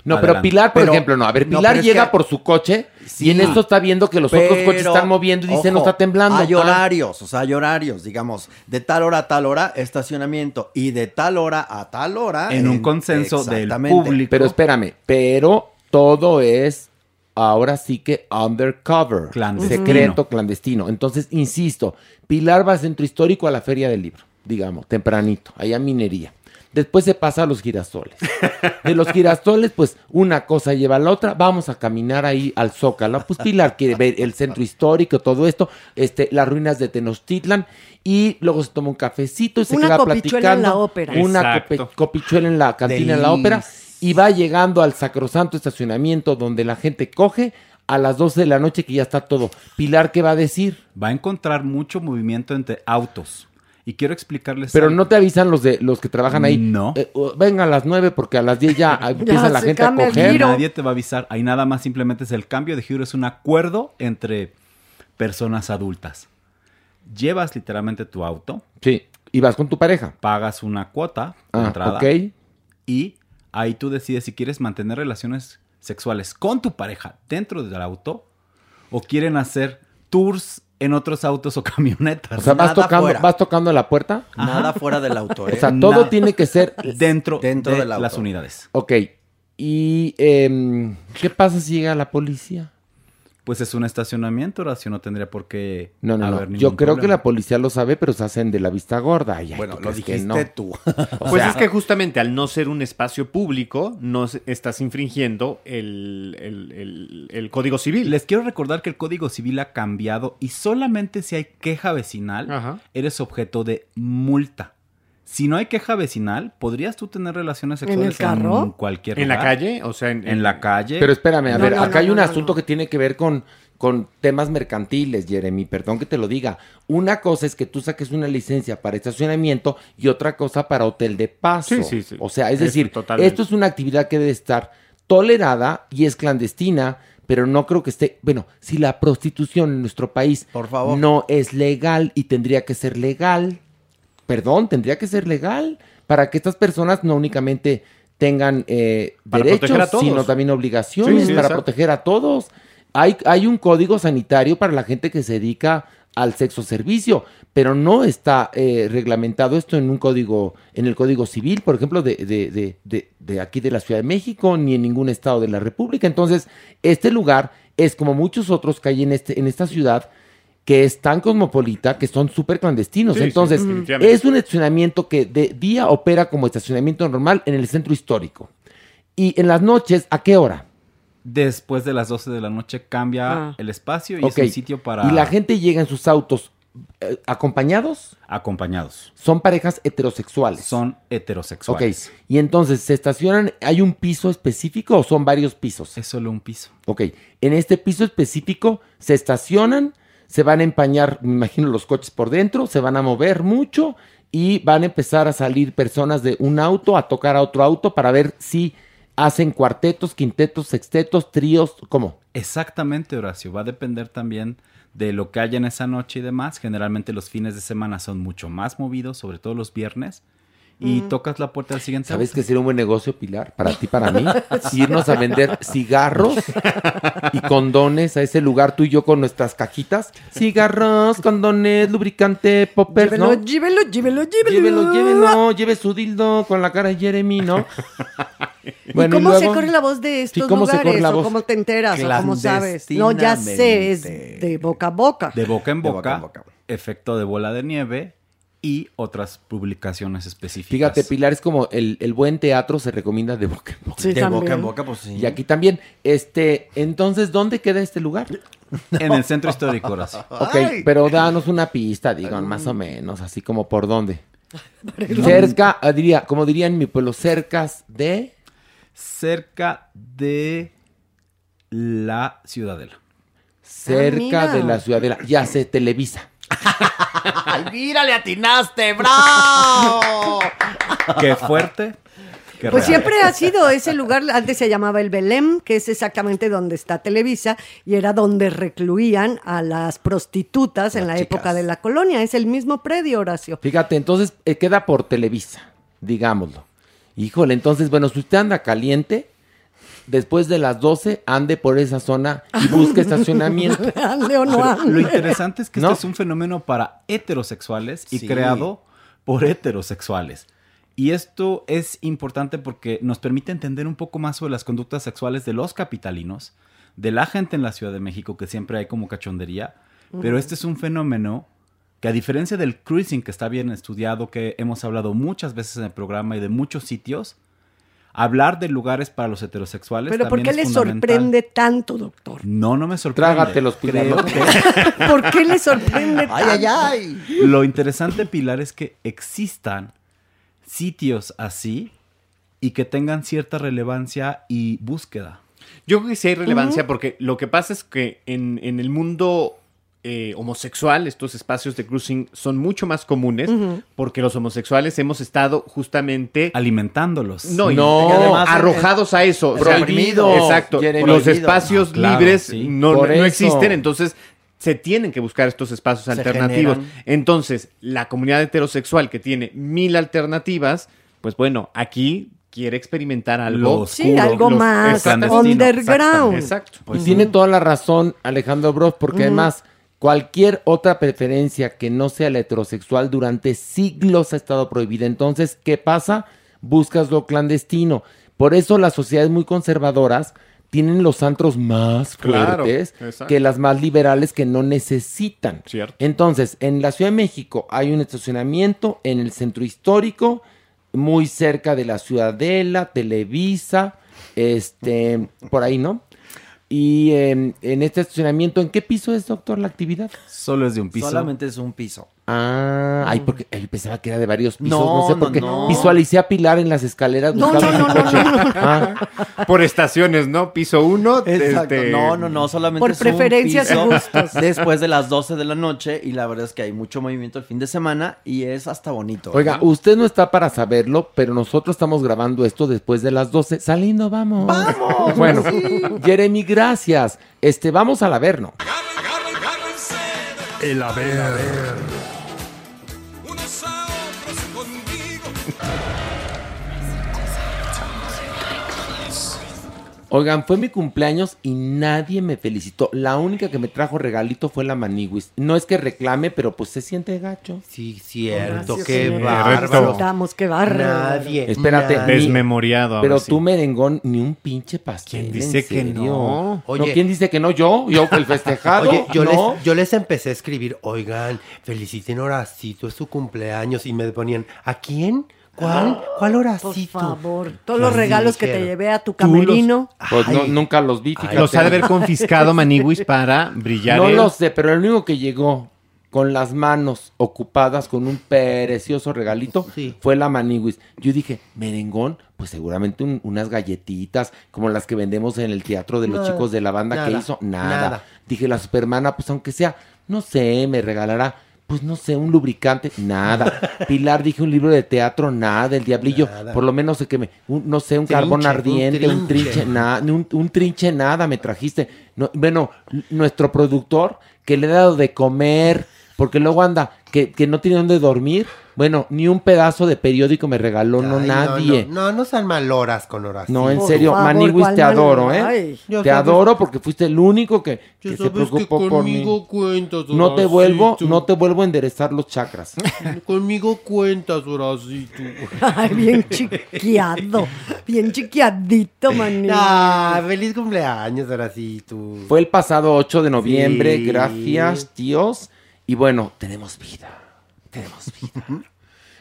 No, pero adelante. Pilar, por Pero- ejemplo, no. A ver, no, Pilar llega que- por su coche Sí. y en esto está viendo que los otros coches están moviendo y dice, no está temblando. Hay Ah, horarios, o sea, hay horarios, digamos, de tal hora a tal hora, estacionamiento, y de tal hora a tal hora. En un consenso del público. Pero espérame, pero todo es ahora sí que undercover. Clandestino. Secreto, clandestino. Entonces, insisto, Pilar va al centro histórico a la Feria del Libro, digamos, tempranito, allá a minería. Después se pasa a los girasoles. De los girasoles, pues una cosa lleva a la otra. Vamos a caminar ahí al Zócalo. Pues Pilar quiere ver el centro histórico, todo esto, este, las ruinas de Tenochtitlan. Y luego se toma un cafecito y se Una queda copichuela platicando. en la ópera. Una copichuela en la cantina de la ópera. Y va llegando al sacrosanto estacionamiento donde la gente coge a las 12 de la noche que ya está todo. Pilar, ¿qué va a decir? Va a encontrar mucho movimiento entre autos. Y quiero explicarles Pero algo. no te avisan los de los que trabajan ahí. No. Eh, venga a las 9 porque a las 10 *laughs* ya empieza la gente a coger. giro. Nadie te va a avisar. Ahí nada más simplemente es el cambio de giro. Es un acuerdo entre personas adultas. Llevas literalmente tu auto, Sí, y vas con tu pareja. pagas una cuota de Ah, entrada ok. y ahí tú decides si quieres mantener relaciones sexuales con tu pareja dentro del auto o quieren hacer tours en otros autos o *laughs* camionetas. O sea, vas Nada tocando, fuera. vas tocando la puerta. Nada fuera del auto, ¿eh? O sea, todo Nada. tiene que ser. *laughs* dentro, Dentro de las unidades. Ok. ¿Y em, qué pasa si llega la policía? Pues es un estacionamiento, Horacio, no tendría por qué No, no, haber no. ningún Yo creo que la policía lo sabe, pero se hacen de la vista gorda. Ay, Bueno, ¿tú lo que dijiste no? tú. *laughs* O Pues sea, es que justamente al no ser un espacio público, no se- estás infringiendo el, el- el- el código civil. Les quiero recordar que el Código Civil ha cambiado y solamente si hay queja vecinal Ajá. eres objeto de multa. Si no hay queja vecinal, ¿podrías tú tener relaciones ¿En sexuales el carro? en cualquier ¿En la lugar? calle? O sea, en, En la calle. Pero espérame, a No, ver, no, acá no, hay un asunto no. que tiene que ver con, con temas mercantiles, Jeremy, perdón que te lo diga. Una cosa es que tú saques una licencia para estacionamiento y otra cosa para hotel de paso. Sí, sí, sí. O sea, es Eso, decir, totalmente. esto es una actividad que debe estar tolerada y es clandestina, pero no creo que esté, bueno, si la prostitución en nuestro país Por favor. no es legal y tendría que ser legal, perdón, tendría que ser legal para que estas personas no únicamente tengan eh, derechos, sino también obligaciones Sí, sí, para exacto. proteger a todos. Hay, hay un código sanitario para la gente que se dedica al sexo servicio, pero no está eh, reglamentado esto en un código, en el código civil, por ejemplo, de, de, de, de, de aquí de la Ciudad de México, ni en ningún estado de la República. Entonces, este lugar es como muchos otros que hay en, este, en esta ciudad, que es tan cosmopolita, que son súper clandestinos. Sí, Entonces, es un estacionamiento que de día opera como estacionamiento normal en el centro histórico. Y en las noches, ¿a qué hora? Después de las 12 de la noche cambia Ah. el espacio y Ok. es un sitio para Y la gente llega en sus autos eh, acompañados. acompañados. Son parejas heterosexuales. Son Ok. heterosexuales. Y entonces, ¿se estacionan? ¿Hay un piso específico o son varios pisos? Es solo un piso. Ok. En este piso específico se estacionan, se van a empañar, me imagino, los coches por dentro, se van a mover mucho y van a empezar a salir personas de un auto a tocar a otro auto para ver si hacen cuartetos, quintetos, sextetos, tríos, ¿cómo? Exactamente, Horacio. Va a depender también de lo que haya en esa noche y demás. Generalmente los fines de semana son mucho más movidos, sobre todo los viernes. Y tocas la puerta del siguiente. ¿Sabes que sería un buen negocio, Pilar? Para ti, para mí. *laughs* Irnos a vender cigarros y condones a ese lugar, tú y yo con nuestras cajitas. Cigarros, condones, lubricante, poppers, Llévelo, ¿no? llévelo, llévelo, llévelo. Llévelo, llévelo, lleve su dildo con la cara de Jeremy, ¿no? *laughs* ¿Y cómo se luego- corre la voz de estos Sí, ¿cómo lugares? ¿O cómo te enteras? ¿O cómo sabes? No, ya sé, es de boca a boca. De boca en De boca, boca en boca. efecto de bola de nieve y otras publicaciones específicas. Fíjate, Pilar, es como el, el buen teatro se recomienda de boca en boca. Sí, de boca en boca, pues sí. Y aquí también, este, entonces, ¿dónde queda este lugar? En el centro histórico, Horacio. *laughs* Ok, pero danos una pista, digan, más o menos, así como por dónde. Cerca, ah, diría, como diría en mi pueblo, cercas de Cerca de la Ciudadela. cerca mira. de la ciudadela. Ya sé, Televisa. ¡Ay, mira, le atinaste! ¡Bravo! Qué fuerte. Qué Pues real. siempre ha sido ese lugar, antes se llamaba el Belém, que es exactamente donde está Televisa, y era donde recluían a las prostitutas en la chicas. época de la colonia. Es el mismo predio, Horacio. Fíjate, entonces eh, queda por Televisa, digámoslo. Híjole, entonces, bueno, si usted anda caliente, después de las 12, ande por esa zona y busque estacionamiento. *laughs* Ande o no Pero ande. lo interesante es que ¿No? esto es un fenómeno para heterosexuales y Sí. creado por heterosexuales. Y esto es importante porque nos permite entender un poco más sobre las conductas sexuales de los capitalinos, de la gente en la Ciudad de México, que siempre hay como cachondería, pero este es un fenómeno que a diferencia del cruising que está bien estudiado, que hemos hablado muchas veces en el programa y de muchos sitios, hablar de lugares para los heterosexuales. Pero ¿por qué es le sorprende tanto, doctor? No, no me sorprende. Trágatelos, Creo Pilar. que- *laughs* ¿Por qué le sorprende tanto? Lo interesante, Pilar, es que existan sitios así y que tengan cierta relevancia y búsqueda. Yo creo que sí hay relevancia porque lo que pasa es que en, en el mundo eh, homosexual estos espacios de cruising son mucho más comunes porque los homosexuales hemos estado justamente alimentándolos. No, y- No. y además arrojados a eso. O sea, Prohibido. Exacto. Los espacios Ah, claro, libres sí. no, no existen, entonces se tienen que buscar estos espacios Se alternativos. generan. Entonces, la comunidad heterosexual que tiene mil alternativas, pues bueno, aquí quiere experimentar algo. Lo Sí, algo más underground. Exacto. Pues tiene toda la razón Alejandro Bros, porque además cualquier otra preferencia que no sea la heterosexual durante siglos ha estado prohibida. Entonces, ¿qué pasa? Buscas lo clandestino. Por eso las sociedades muy conservadoras tienen los antros más fuertes que las más liberales que no necesitan. Cierto. Entonces, en la Ciudad de México hay un estacionamiento en el centro histórico, muy cerca de la Ciudadela, Televisa, este, por ahí, ¿no? Y em, en este estacionamiento, ¿en qué piso es, doctor, la actividad? Solo es de un piso. Solamente es un piso. Ah, ay, porque yo pensaba que era de varios pisos, no, No, sé por no, qué. no. Visualicé a Pilar en las escaleras No, buscando no, su no, no, coche. *laughs* Ah. Por estaciones, ¿no? Piso uno. Exacto. este, No, no, no, solamente Por es un preferencias y gustos. *laughs* después de las 12 de la noche y la verdad es que hay mucho movimiento el fin de semana y es hasta bonito. Oiga, ¿no? usted no está para saberlo, pero nosotros estamos grabando esto después de las 12. Saliendo, vamos. ¡Vamos! Bueno, Sí. Jeremy, gracias. Este, vamos al Averno. El haber. Oigan, fue mi cumpleaños y nadie me felicitó. La única que me trajo regalito fue la Maniwis. No es que reclame, pero pues se siente gacho. Sí, cierto, Gracias, qué señor. bárbaro. Necesitamos, qué bárbaro. Nadie. Espérate. nadie. ni- Desmemoriado. Pero sí. tú, merengón, ni un pinche pastel. ¿Quién dice ¿en que no? Oye. ¿quién dice que no? ¿Yo? ¿Yo el festejado? Oye, yo, ¿No? les, yo les empecé a escribir, oigan, feliciten Horacito, es su cumpleaños, y me ponían, ¿a quién? ¿Cuál? ¿Cuál Por Horacito? favor, todos los regalos que te llevé a tu camerino. Pues no, nunca los vi. Los ha de haber confiscado Maniwis para brillar. No en- lo sé, pero el único que llegó con las manos ocupadas con un precioso regalito Sí. fue la Maniwis. Yo dije, merengón, pues seguramente un- unas galletitas como las que vendemos en el teatro de los Nada, chicos de la banda que hizo. Nada. nada. Dije, la supermana, pues aunque sea, no sé, me regalará. Pues no sé, un lubricante, nada. *laughs* Pilar, dije un libro de teatro, nada. El diablillo, Nada. por lo menos que me, un- no sé, un Trinche, carbón un ardiente, un trinche. trinche, nada, un, un trinche nada me trajiste. No, bueno, nuestro productor que le he dado de comer, porque luego anda, que, que no tiene dónde dormir. Bueno, ni un pedazo de periódico me regaló, no Ay, nadie. No, no, no sean maloras con Horacito. No, en Por serio, favor, Maniwis, ¿cuál te mal- adoro, ¿eh? Ay. Ya te sabes- adoro porque fuiste el único que, Ya que se sabes preocupó que por mí. conmigo cuentas, No te vuelvo, Horacito. no te vuelvo a enderezar los chakras. *laughs* Conmigo cuentas, Horacito. Ay, bien chiquiado. Bien chiquiadito, maní. Ah, feliz cumpleaños, Horacito. Fue el pasado 8 de noviembre, Sí. gracias, tíos. Y bueno, tenemos vida. Tenemos vida.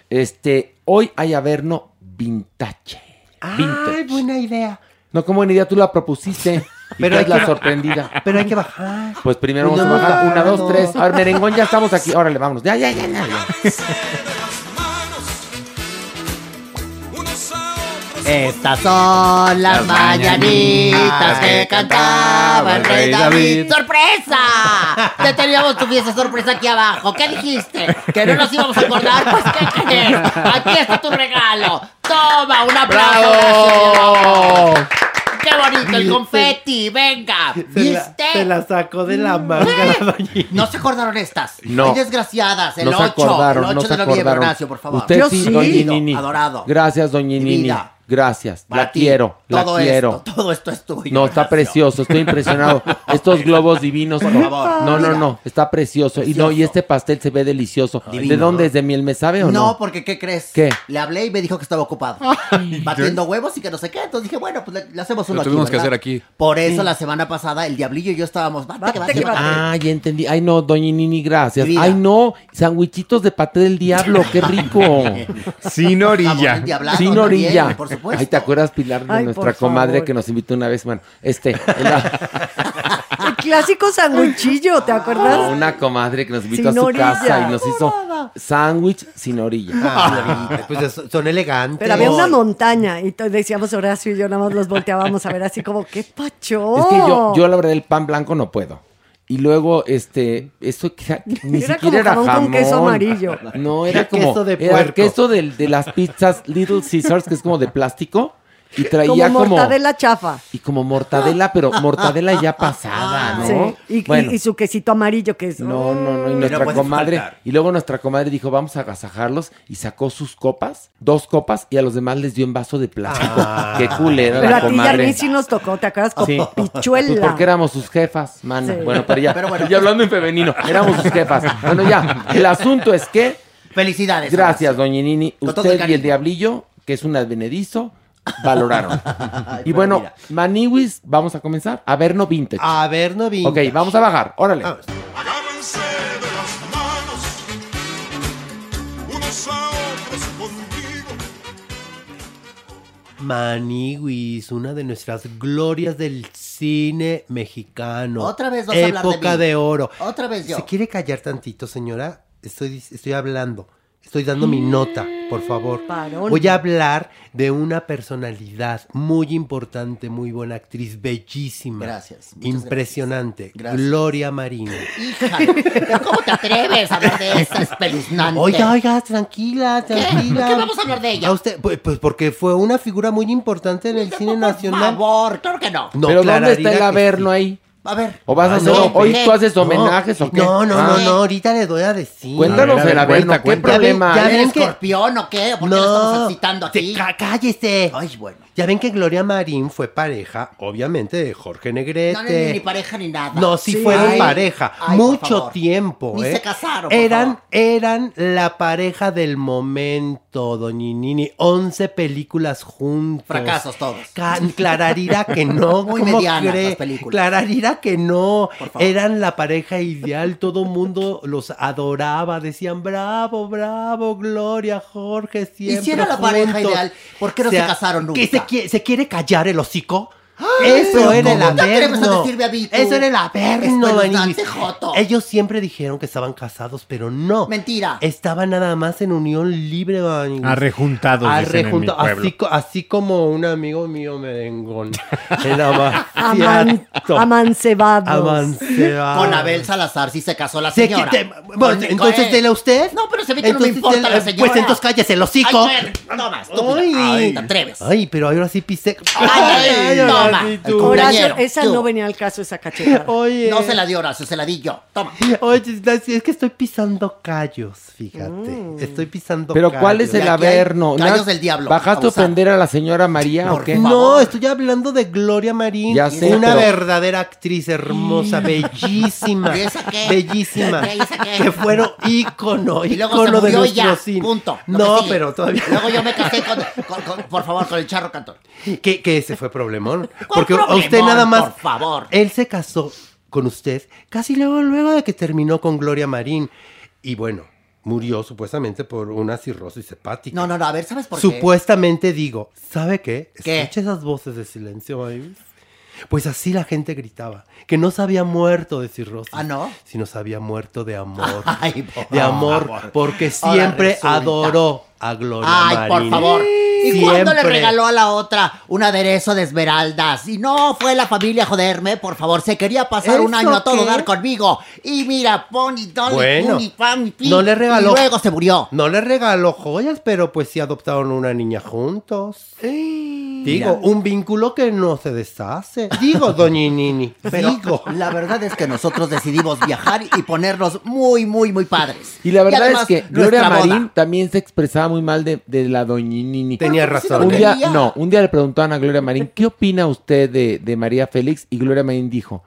este, hoy hay Averno Vintage. Ay, Vintage. buena idea. No, como buena idea, tú la propusiste. *laughs* Pero es la que- sorprendida. Pero hay que bajar. Pues primero Pues vamos a no bajar. hemos Una, dos, tres. A ver, merengón, ya estamos aquí. Órale, vámonos. Ya, ya, ya, ya. *laughs* Estas son las mañanitas que cantaba el rey David. ¡Sorpresa! Te teníamos tu fiesta sorpresa aquí abajo. ¿Qué dijiste? ¿Que no nos íbamos a acordar? Pues, ¿qué crees? Aquí está tu regalo. Toma, un aplauso. gracias. ¡Qué bonito el confeti! ¡Venga! Se la, ¿Viste? se la sacó de la manga la doñita. ¿No se acordaron estas? No. Ay, desgraciadas. El No se 8. acordaron, el 8 no se de noviembre, acordaron. Horacio, por favor. Usted Yo sí, sí. doña Nini. Adorado. Gracias, doña Nini. vida. Gracias, Para la ti, quiero, la todo quiero. esto, todo esto es tuyo. No, está precioso, estoy impresionado. *laughs* Estos globos divinos. Por favor, no, no, no, está precioso. Y no, y este pastel se ve delicioso. ¿De dónde es? ¿De miel me sabe o no? No, porque ¿qué crees? ¿Qué? Le hablé y me dijo que estaba ocupado. *laughs* Batiendo huevos y que no sé qué. Entonces dije, bueno, pues le, le hacemos uno Lo aquí, tuvimos que hacer aquí. Por eso Sí. la semana pasada el diablillo y yo estábamos. Bate, bate, bate. Ah, ya entendí. Ay, no, doña Nini, gracias. Ay, no, sandwichitos de paté del diablo, qué rico. *laughs* Sin orilla. Sin también, orilla. por supuesto. Ay, ¿te acuerdas, Pilar, de Ay, nuestra comadre favor. que nos invitó una vez? Bueno, este, la- *laughs* El clásico sandwichillo, ¿te acuerdas? una comadre que nos invitó Sin a su orilla. casa y nos hizo sándwich sin orilla. Ah, pues es- son elegantes. Pero había una montaña y decíamos Horacio y yo nada más los volteábamos a ver así como, ¿qué pacho? Es que yo, yo la verdad, el pan blanco no puedo. Y luego, este, eso que *laughs* ni Era siquiera como era jamón con queso amarillo. No, era Era como queso de era puerco. queso del- de, las pizzas Little Caesars, que es como de plástico. Y traía como como, mortadela chafa. y como mortadela, pero *laughs* mortadela ya pasada, ¿no? Sí. Y, y- Bueno. y su quesito amarillo que es. No, no, no. Y nuestra comadre. faltar. Y luego nuestra comadre dijo, vamos a agasajarlos. Y sacó sus copas, dos copas, y a los demás les dio en vaso de plástico. Ah. Qué culera Pero la a ti y a comadre. mí sí nos tocó, ¿te acuerdas? Con Sí. pichuela. Pues porque éramos sus jefas, mano. Sí. Bueno, pero ya, Pero bueno. ya hablando en femenino, éramos sus jefas. Bueno, ya, el asunto es que, Felicidades. gracias, doña Nini, usted y el diablillo, que es un advenedizo, valoraron. Ay, *laughs* y bueno, mira. Maniwis, vamos a comenzar. A ver, no vintage. A ver, no vi. ok, vamos a bajar, órale. Vamos. Agárrense de las manos, unos a otros conmigo. Maniwis, una de nuestras glorias del cine mexicano. Otra vez vas a hablar de Época mí. de oro. Otra vez yo. ¿Se quiere callar tantito, señora? Estoy, estoy hablando. Estoy dando mi nota, por favor. Parón. Voy a hablar de una personalidad muy importante, muy buena actriz, bellísima. Gracias, Impresionante. Gracias. Gloria Marín. Hija, pero ¿cómo te atreves a hablar de esa espeluznante? Oiga, oiga, tranquila, tranquila. ¿Por qué vamos a hablar de ella? A usted, pues, pues porque fue una figura muy importante en el cine Por nacional. favor, claro que no. No, pero ¿dónde está el averno sí. ahí? A ver. ¿O vas a Ah, hacer, no, hoy tú haces No, homenajes o qué? No, no, Ah. no, no, ahorita le doy a decir. Cuéntanos A ver, a ver, cuenta, ¿qué problema Ya ven ¿Eres que- escorpión o qué? ¿Por qué No. lo estamos excitando Te- aquí? cá- cállese. Ay, bueno. Ya ven que Gloria Marín fue pareja, obviamente, de Jorge Negrete. No, no, ni, ni pareja ni nada. No, sí, Sí. fueron Ay, pareja. ay, mucho tiempo, Ni ¿eh? se casaron, por Eran, favor. eran la pareja del momento, doñinini. 11 películas juntos. Fracasos todos. Ca- Clararira que no. Muy ¿cómo medianas cree? las películas. Clararira que no. Por favor. Eran la pareja ideal. Todo mundo los adoraba. Decían, bravo, bravo, Gloria, Jorge, siempre Y si era la pareja juntos". ideal, ¿por qué no O sea, se casaron nunca? ¿que se, se quiere callar el hocico? Eso era el ¿cómo te atreves a averno. a? Eso era el averno. Ellos siempre dijeron que estaban casados, pero no. Mentira. Estaban nada más en unión libre, Maniwis. Arrejuntados, dicen en mi Arrejunta- pueblo. así, así como un amigo mío merengón. *laughs* Era Aman- amancebados. Amancebado. Con Abel Salazar sí se casó la Se señora. quite- bueno, Con- entonces eh, dele usted. No, pero se ve que no me importa dele- la señora. Pues entonces cállese el hocico. Ay, toma, estúpida. Ay. Ay, te atreves. Ay, pero ahora sí pise. Ay, toma. ahora El Horacio, esa tú. no venía al caso, esa cachetada. *laughs* Oye. No se la dio Horacio, se la di yo. Toma. Oye, es que estoy pisando callos, fíjate. Mm. Estoy pisando Pero callos. ¿cuál es el averno? callos ¿No? del diablo, ¿Bajaste a ofender a la señora María o qué? favor. No, estoy hablando de Gloria Marín. Ya sé, una pero- verdadera actriz hermosa, bellísima. ¿Y esa qué? Bellísima. ¿Y esa qué? Que fueron ícono, Y luego ícono se de y ya. cine. Punto. No, pero todavía. Luego yo me casé con, con- con- por favor, con el charro cantor. *laughs* Que, que ese fue problemón. Porque a usted nada más. por favor. Él se casó con usted casi luego, luego de que terminó con Gloria Marín. Y bueno, murió supuestamente por una cirrosis hepática. No, no, no, a ver, ¿sabes por qué? Supuestamente digo, ¿sabe qué? ¿Qué? Escucha esas voces de silencio, Mavis. Pues así la gente gritaba, que no se había muerto de cirrosis, ¿Ah, no? sino se había muerto de amor. *laughs* Ay, por de amor, favor. porque siempre adoró a Gloria Ay, por favor. ¿Y cuándo le regaló a la otra un aderezo de esmeraldas? Y no fue la familia a joderme, por favor. Se quería pasar un ¿Eso año a todo qué? dar conmigo. Y mira, pon y dale, Bueno, pum, y pam, no le regaló. Y luego se murió. No le regaló joyas, pero pues sí adoptaron una niña juntos. Digo, un vínculo que no se deshace. Digo, doñinini. *laughs* Pero Digo. la verdad es que nosotros decidimos viajar y ponernos muy, muy, muy padres. Y la verdad además, es que Gloria boda- Marín también se expresaba muy mal de, de la doñinini. Tenía Pues, razón. Un día, no, un día le preguntaban a Gloria Marín, ¿qué opina usted de, de María Félix? Y Gloria Marín dijo,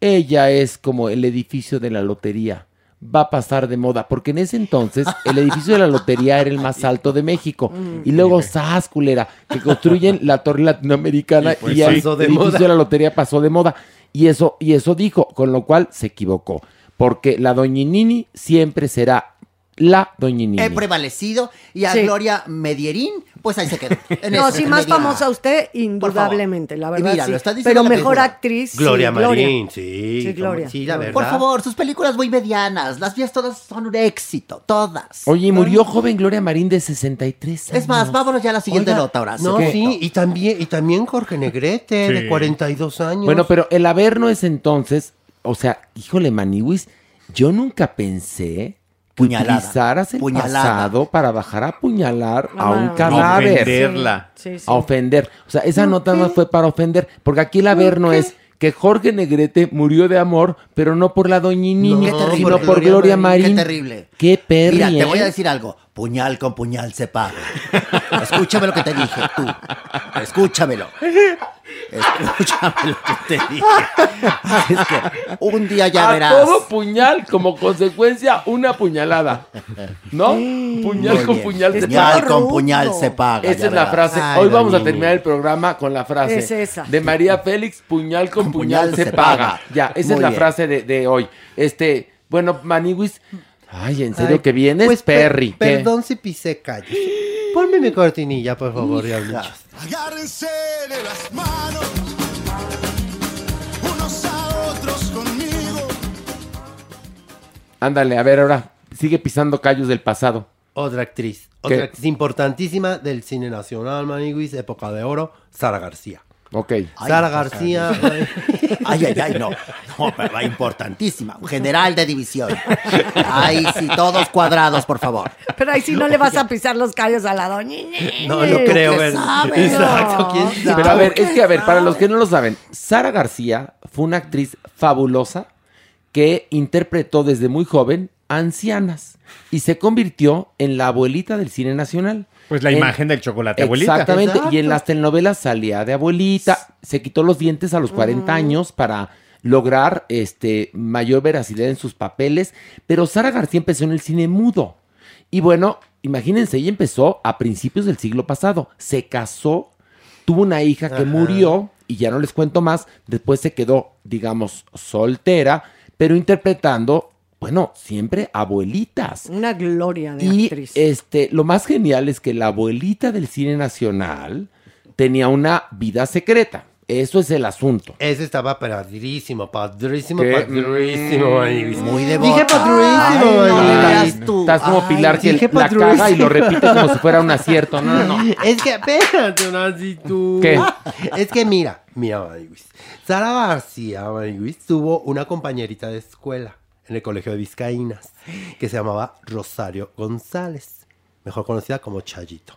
ella es como el edificio de la lotería, va a pasar de moda, porque en ese entonces el edificio de la lotería era el más alto de México. *laughs* Y luego, ¡zas, culera! Que construyen la torre latinoamericana Y pues y el de edificio moda. de la lotería pasó de moda. Y eso, y eso dijo, con lo cual se equivocó. Porque la doñinini siempre será la doñinini. He prevalecido y a Sí. Gloria Medierín, pues ahí se quedó. En *laughs* No, eso, sí, en más Medina. famosa usted, indudablemente, la Y verdad. mira, sí. lo está diciendo Pero la mejor película. actriz. sí, Gloria Marín, sí. Sí, como- Gloria. Sí, la verdad. Por favor, sus películas muy medianas. Las vías todas son un éxito. Todas. Oye, y murió joven Gloria Marín de 63 años. Es más, vámonos ya a la siguiente Oiga, nota, Horacio. No, ¿Qué? sí, y también, y también Jorge Negrete, Sí. de 42 años. Bueno, pero el Averno es entonces, o sea, híjole, Maniwis, yo nunca pensé Puñalada. utilizaras el Puñalada. pasado para bajar a apuñalar a un Ah, cadáver. ofenderla. Sí, sí. A ofender. O sea, esa nota no fue para ofender, porque aquí el Averno es que Jorge Negrete murió de amor, pero no por la doñinini, Qué terrible. sino por Gloria Gloria Marín. Qué terrible. Qué perri, Mira, te voy a decir algo. Puñal con puñal se paga. Escúchame lo que te dije, tú. Escúchamelo. Escúchame lo que te dije. Es que un día ya a verás. todo puñal, como consecuencia, una puñalada. ¿No? Puñal Muy con bien. puñal se Puñal paga. con puñal se paga. Esa ya es la verás. frase. Ay, Hoy vamos a terminar el programa con la frase Es esa. de María Félix, puñal con, puñal, se, paga. Ya, esa es la bien. frase de, de hoy. Este, bueno, Maniwis, ay, en serio Ay, que vienes, pues, per- Perry. ¿qué? Perdón si pisé calle. Ponme mi cortinilla, por favor, diablitos. Agárrense de las manos, unos a otros conmigo. Ándale, a ver, ahora, sigue pisando callos del pasado. Otra actriz. ¿Qué? Otra actriz importantísima del cine nacional, Maniguis, época de oro, Sara García. Ok. Ay, Sara García. Ay, ay, ay, no. No, pero va importantísima. Un general de división. Ay, sí, todos cuadrados, por favor. Pero ahí sí no le vas a pisar los callos a la doña. No, no creo, qué ¿verdad? sabes? Exacto, quién sabe. Pero a ver, es que a ver, para los que no lo saben, Sara García fue una actriz fabulosa que interpretó desde muy joven ancianas y se convirtió en la abuelita del cine nacional. Pues la En- imagen del chocolate abuelita. Exactamente, Exacto. y en las telenovelas salía de abuelita, se quitó los dientes a los 40 años para lograr este mayor veracidad en sus papeles, pero Sara García empezó en el cine mudo. Y bueno, imagínense, ella empezó a principios del siglo pasado, se casó, tuvo una hija que Ajá. murió y ya no les cuento más, después se quedó, digamos, soltera, pero interpretando, bueno, siempre abuelitas. Una gloria de Y actriz. este, lo más genial es que la abuelita del cine nacional tenía una vida secreta. Eso es el asunto. Ese estaba padrísimo, padrísimo, ¿Qué? padrísimo, Mm. Muy de Dije bota. padrísimo, Ay, no veas tú. Estás como Ay, Pilar que dije la caga y padrísimo. lo repite como si fuera un acierto. No, no, no. *laughs* Es que, espérate, Nancy, tú. ¿Qué? Es que mira, mira. Sara García, tuvo una compañerita de escuela en el colegio de Vizcaínas que se llamaba Rosario González, mejor conocida como Chayito.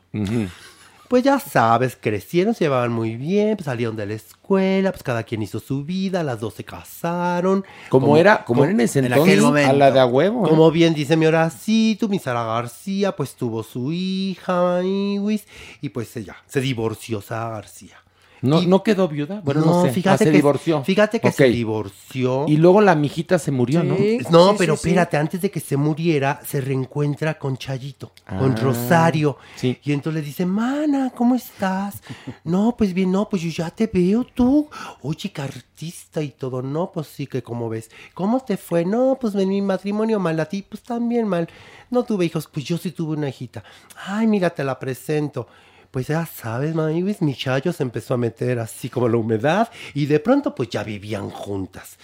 Pues ya sabes, crecieron, se llevaban muy bien, pues salieron de la escuela, pues cada quien hizo su vida, las dos se casaron. Como, era, como era en ese en entonces, aquel momento. a la de a huevo. ¿eh? Como bien dice mi Horacito, mi Sara García, pues tuvo su hija, y pues ella se divorció Sara García. No, y- no quedó viuda. Bueno, no, sé. fíjate Ah, se que, divorció. Fíjate que se divorció. Y luego la mijita se murió, ¿no? Sí. No, pero sí, sí. espérate, antes de que se muriera, se reencuentra con Chayito, con Ah, Rosario. sí. Y entonces le dice, mana, ¿cómo estás? no, pues bien, no, pues yo ya te veo tú. Oye, qué artista y todo. No, pues sí, que como ves. ¿Cómo te fue? No, pues en mi matrimonio mal, a ti, pues también mal. No tuve hijos, pues yo sí tuve una hijita. Ay, mira, te la presento. Pues ya sabes, Maniwis, mi chayo se empezó a meter así como la humedad y de pronto pues ya vivían juntas.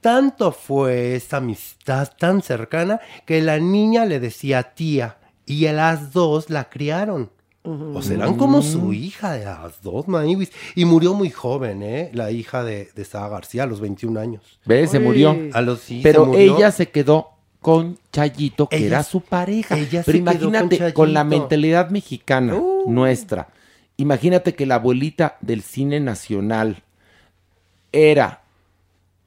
Tanto fue esta amistad tan cercana que la niña le decía tía y a las dos la criaron. O serán como su hija de las dos, Maniwis. Y murió muy joven, ¿eh? La hija de, de Sara García a los 21 años. ¿Ves? Se murió. A los sí, se Pero murió. ella se quedó con Chayito, que Ella- era su pareja. ella Pero con imagínate, con, la mentalidad mexicana Uh. nuestra Imagínate que la abuelita del cine nacional era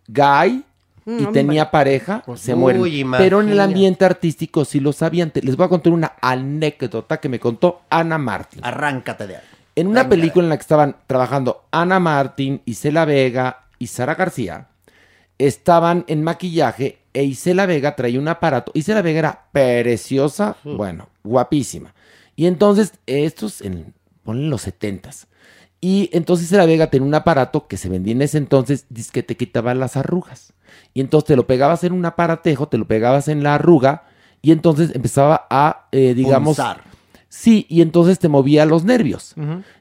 gay Mm, y tenía pareja, Pues, se mueren. uy, Pero en el ambiente artístico sí lo sabían. Te- Les voy a contar una anécdota que me contó Ana Martín. Arráncate de ahí. En una película en la que estaban trabajando Ana Martín, Isela Vega y Sara García, estaban en maquillaje e Isela Vega traía un aparato. Isela Vega era preciosa, bueno, guapísima. Y entonces, estos, en, ponen los setentas. Y entonces Isela Vega tenía un aparato que se vendía en ese entonces, dice que te quitaba las arrugas. Y entonces te lo pegabas en un aparatejo, te lo pegabas en la arruga, y entonces empezaba a, eh, digamos... Punzar. Sí, y entonces te movía los nervios.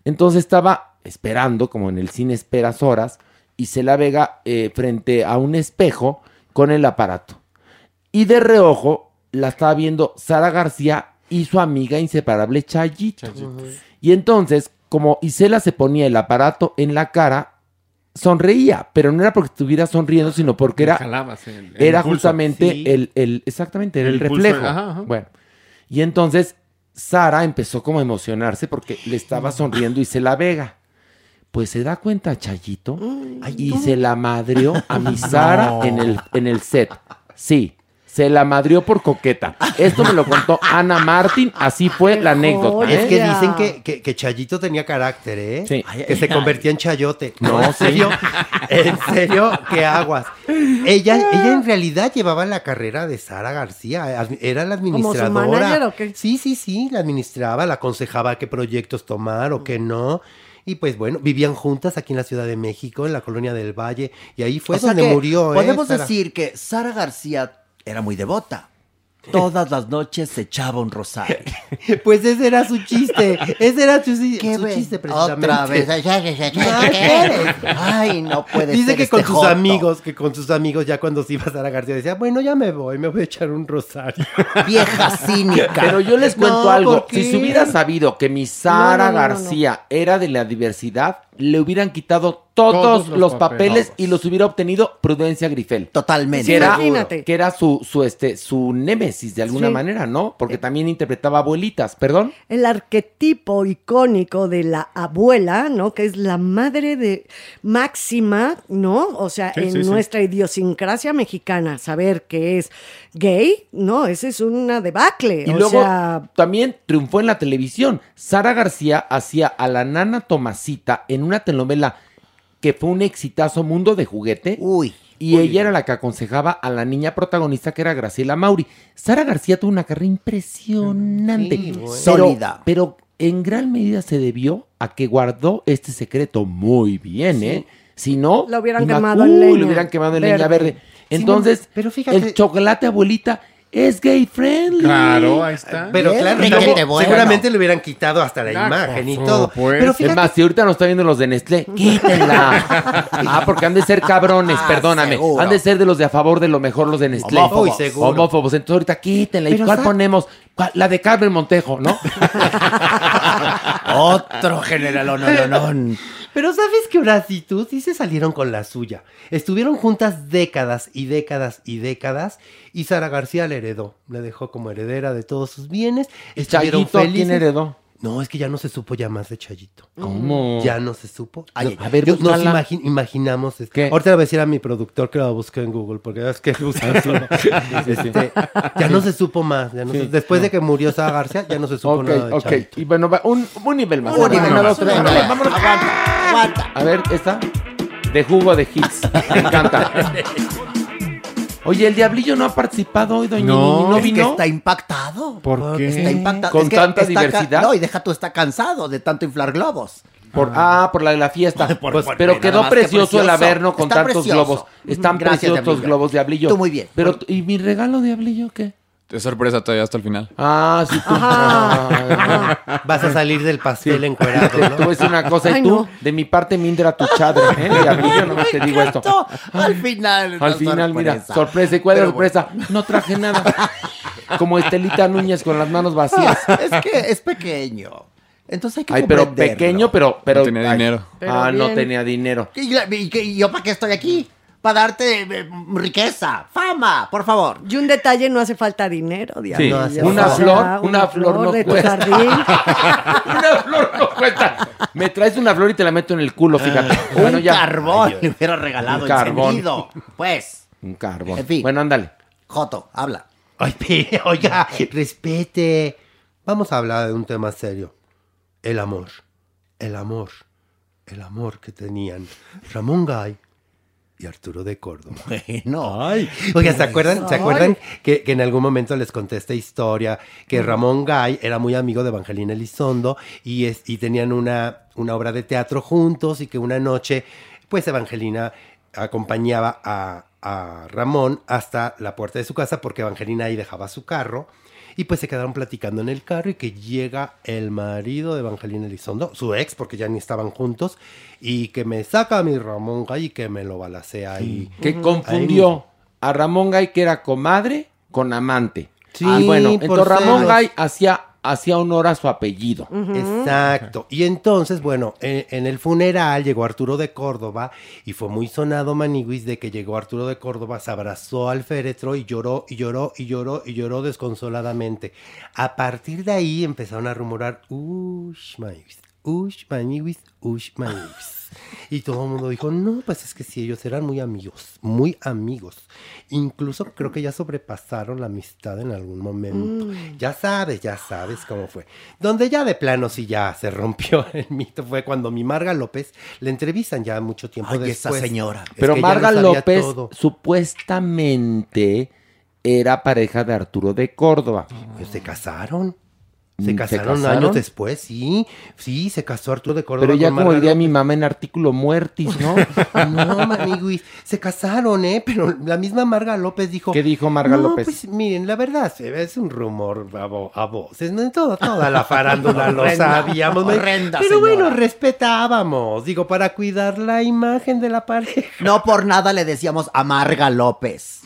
Entonces estaba esperando, como en el cine esperas horas, y Cela Vega eh, frente a un espejo con el aparato. Y de reojo la estaba viendo Sara García y su amiga inseparable Chayito. Y entonces, como Isela se ponía el aparato en la cara, sonreía, pero no era porque estuviera sonriendo, sino porque era, Jalabas el- el era impulso. justamente Sí. el, el- exactamente, era El reflejo. ajá, ajá. Bueno, y entonces Sara empezó como a emocionarse porque le estaba sonriendo y se la vega. Pues se da cuenta Chayito y se la madrió a mi *laughs* Sara No. en, el, en el set. Sí, se la madrió por coqueta. Esto me lo contó Ana Martín, así fue la anécdota. Es ¿eh? que dicen que, que, que Chayito tenía carácter, ¿eh? Sí. Que se convertía en chayote. No, en serio. En serio, qué aguas. Ella, *laughs* ella en realidad llevaba la carrera de Sara García. Era la ¿Como su administradora. manager o qué? Sí, sí, sí. La administraba, la aconsejaba qué proyectos tomar o qué no. Y pues bueno, vivían juntas aquí en la Ciudad de México, en la colonia del Valle. Y ahí fue O donde murió. ¿eh, Podemos decir que Sara García era muy devota. *laughs* Todas las noches se echaba un rosario. *laughs* Pues ese era su chiste. Ese era su, su chiste, precisamente. Otra vez. *laughs* Ay, no puede Dice ser que este con sus amigos, que con sus amigos ya cuando se iba a Sara García decía, bueno, ya me voy, me voy a echar un rosario. Vieja cínica. Pero yo les cuento No, algo. Si se hubiera sabido que mi Sara No, no, no, no, no. García era de la diversidad, le hubieran quitado todos, Todos los, los papeles, y los hubiera obtenido Prudencia Grifel. Totalmente. Que era, Imagínate. que era su, su, este, su némesis de alguna Sí. manera, ¿no? Porque también interpretaba abuelitas, perdón. el arquetipo icónico de la abuela, ¿no? Que es la madre de máxima, ¿no? O sea, Sí, en sí, sí. nuestra idiosincrasia mexicana, saber que es gay, ¿no? Ese es una debacle. Y o luego sea, también triunfó en la televisión. Sara García hacía a la nana Tomasita en una telenovela que fue un exitazo Mundo de Juguete. Uy. Y ella era la que aconsejaba a la niña protagonista que era Graciela Mauri. Sara García tuvo una carrera impresionante. Sí, bueno. Sólida. Pero en gran medida se debió a que guardó este secreto muy bien, ¿eh? Si no, Lo hubieran quemado en Uy, leña Lo hubieran quemado en leña verde. verde. Sí, Entonces, no, pero fíjate- el chocolate abuelita es gay friendly. Claro, ahí está. Pero Bien, claro, bueno. seguramente le hubieran quitado hasta la imagen y todo. Pero Es más, si ahorita nos está viendo los de Nestlé, *laughs* quítenla. ah, porque han de ser cabrones, Ah, perdóname. seguro. Han de ser de los de a favor de lo mejor los de Nestlé. Homófobos. Uy, seguro. Homófobos. Entonces ahorita quítenla. ¿Y Pero cuál ponemos? ¿Cuál? La de Carmen Montejo, ¿no? *laughs* Otro general, no, pero ¿sabes que Horacio y tú sí se salieron con la suya? Estuvieron juntas décadas y décadas y décadas y Sara García le heredó. Le dejó como heredera de todos sus bienes. Estuvieron Chayito, ¿a quién heredó? No, es que ya no se supo ya más de Chayito. ¿Cómo? Ya no se supo. Ay, No, a ver, yo- nos imagi- imaginamos. es- ¿Qué? Ahorita le voy a decir a mi productor que lo busque en Google, porque es que *laughs* usa. Este, ya no se supo más. ya no Sí, se- después de que murió Sara García, ya no se supo nada de ok. Chayito. Y bueno, va, un, un nivel más. Un nivel más, vámonos. Aguanta, aguanta. A ver, esta. De jugo de hits. Me encanta. *laughs* Oye, el diablillo no ha participado hoy, doña No, Nini, ¿no es que vino? está impactado. ¿Por qué? Está impactado. Con Es que tanta está ca- diversidad. No, y deja tú, está cansado de tanto inflar globos. Por, ah, por la de la fiesta. *laughs* Por- Pues, por- pero nada quedó más que precioso, el precioso. Averno con Está tantos precioso. globos. Están Gracias, preciosos los Diablillo. globos, Diablillo. Tú muy bien. Pero, ¿y mi regalo, Diablillo, qué? Es sorpresa todavía hasta el final. Ah, sí, tú. Ah, Vas a salir del pastel encuerado, Te, te voy a ¿no? decir una cosa, y tú, no. de mi parte, Mindra tu chadre, ¿eh? *laughs* Diablillo, no te digo esto. Al final. Al final, mira, sorpresa. ¿Y cuál es sorpresa? No traje nada. Como Estelita Núñez con las manos vacías. *laughs* Es que es pequeño. Entonces hay que Ay, pero pequeño, pero... pero No tenía ay. dinero. Pero ah, no tenía dinero. ¿Y, y y yo para qué estoy aquí? Para darte eh, riqueza, fama, por favor. Y un detalle, no hace falta dinero, Diana. Sí, una flor, una flor no de tu cuesta. jardín. *laughs* una flor no cuesta. Me traes una flor y te la meto en el culo, fíjate. Bueno, un ya. carbón le hubiera regalado Un carbón. encendido. Pues, Un carbón. En fin. Bueno, ándale. Joto, habla. Ay, *laughs* pero, oiga, respete. Vamos a hablar de un tema serio. El amor. El amor. El amor que tenían Ramón Gay y Arturo de Córdoba. *laughs* Bueno. Ay. Oiga, ¿se acuerdan, ¿se acuerdan que, que en algún momento les conté esta historia? Que Ramón Gay era muy amigo de Evangelina Elizondo y, es, y tenían una, una obra de teatro juntos y que una noche, pues Evangelina acompañaba a, a Ramón hasta la puerta de su casa porque Evangelina ahí dejaba su carro. Y pues se quedaron platicando en el carro y que llega el marido de Evangelina Elizondo, su ex, porque ya ni estaban juntos, y que me saca a mi Ramón Gay y que me lo balacea ahí. Que confundió a Ramón Gay, que era comadre, con amante. Sí, Ah, bueno, entonces Ramón. Gay hacía, hacía honor a su apellido. Exacto. Y entonces, bueno, en, en el funeral llegó Arturo de Córdoba y fue muy sonado Maniguis de que llegó Arturo de Córdoba, se abrazó al féretro y lloró y lloró y lloró y lloró desconsoladamente. A partir de ahí empezaron a rumorar, ush, Maniguis, ush, Maniguis, ush, Maniguis. Y todo el mundo dijo, no, pues es que sí, ellos eran muy amigos, muy amigos. Incluso creo que ya sobrepasaron la amistad en algún momento. Mm. Ya sabes, ya sabes cómo fue. Donde ya de plano sí ya se rompió *laughs* el mito fue cuando mi Marga López le entrevistan ya mucho tiempo Ay, esa después. señora. Es Pero Marga López todo. supuestamente era pareja de Arturo de Córdoba. Pues se casaron. Mm, Se ¿se casaron, años después, sí. Sí, se casó Arturo de Córdoba. Pero ya con como diría mi mamá en artículo muertis, ¿no? *laughs* No, maniguis, se casaron, ¿eh? Pero la misma Marga López dijo... ¿Qué dijo Marga no, López? pues miren, la verdad es un rumor a, vo- a voces, ¿no? Todo, toda la farándula lo sabíamos. horrenda, Pero bueno, respetábamos, digo, para cuidar la imagen de la pareja. No por nada le decíamos a Marga López.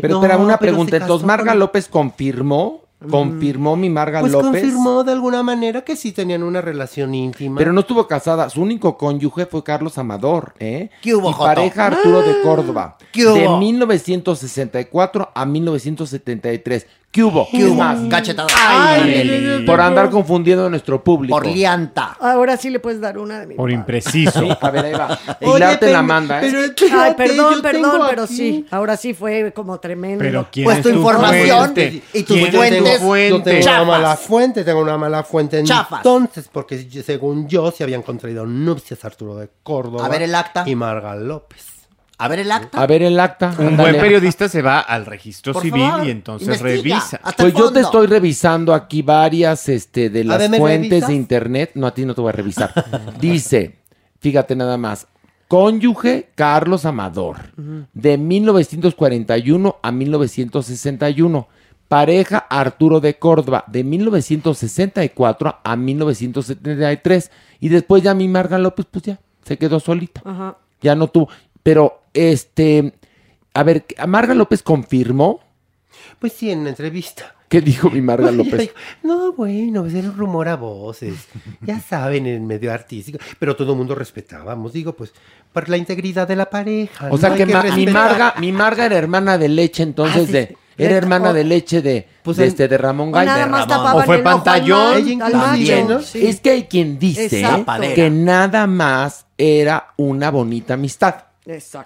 Pero No, espera, una pero se pregunta. Entonces, Marga con- López confirmó, confirmó mi Marga Pues López. confirmó de alguna manera que sí tenían una relación íntima. Pero no estuvo casada. Su único cónyuge fue Carlos Amador, ¿eh? ¿Qué hubo, y Joto? pareja Arturo de Córdoba. ¿Qué hubo? De 1964 a 1973. ¿Qué hubo? ¿Qué Es hubo? más, Cachetada. Ay, por andar confundiendo a nuestro público. por lianta. Ahora sí le puedes dar una de mi Por impreciso. Sí, a ver, ahí va. *laughs* Oye, Hilarte pero- la manda, ¿eh? pero Ay, perdón, yo perdón, tengo pero aquí- sí. Ahora sí fue como tremendo. Pero ¿quién Pues es tu información fuente? y tus ¿Quién es fuentes- tu Yo fuente? tengo una Chafas. mala fuente, tengo una mala fuente Chafas. entonces, porque yo- según yo se habían contraído nupcias Arturo de Córdoba. A ver el acta. Y Marga López. A ver el acta. A ver el acta. Un buen periodista se va al registro Por civil favor, y entonces revisa. Hasta Pues yo te estoy revisando aquí varias este, de las ver, ¿me fuentes revisas? de internet. No, a ti no te voy a revisar. *laughs* Dice, fíjate nada más. Cónyuge Carlos Amador, de 1941 a 1961. Pareja Arturo de Córdoba, de 1964 a 1973. Y después ya mi Marga López, pues ya, se quedó solita. Ajá. Ya no tuvo. Pero, este, a ver, Marga López confirmó. Pues sí, en una entrevista. ¿Qué dijo mi Marga López? No, bueno, pues era un rumor a voces. Ya *laughs* saben, en el medio artístico. Pero todo el mundo respetábamos. Digo, pues, por la integridad de la pareja. O ¿no? sea que, ma- mi. Marga, mi Marga era hermana de leche, entonces Ah, sí, de, era hermana o- de leche de, Pues de en- este de Ramón Gay. nada de más Ramón. tapaban ¿O fue el ojo al pantallón? al. Es que hay quien dice Exacto. que nada más era una bonita amistad.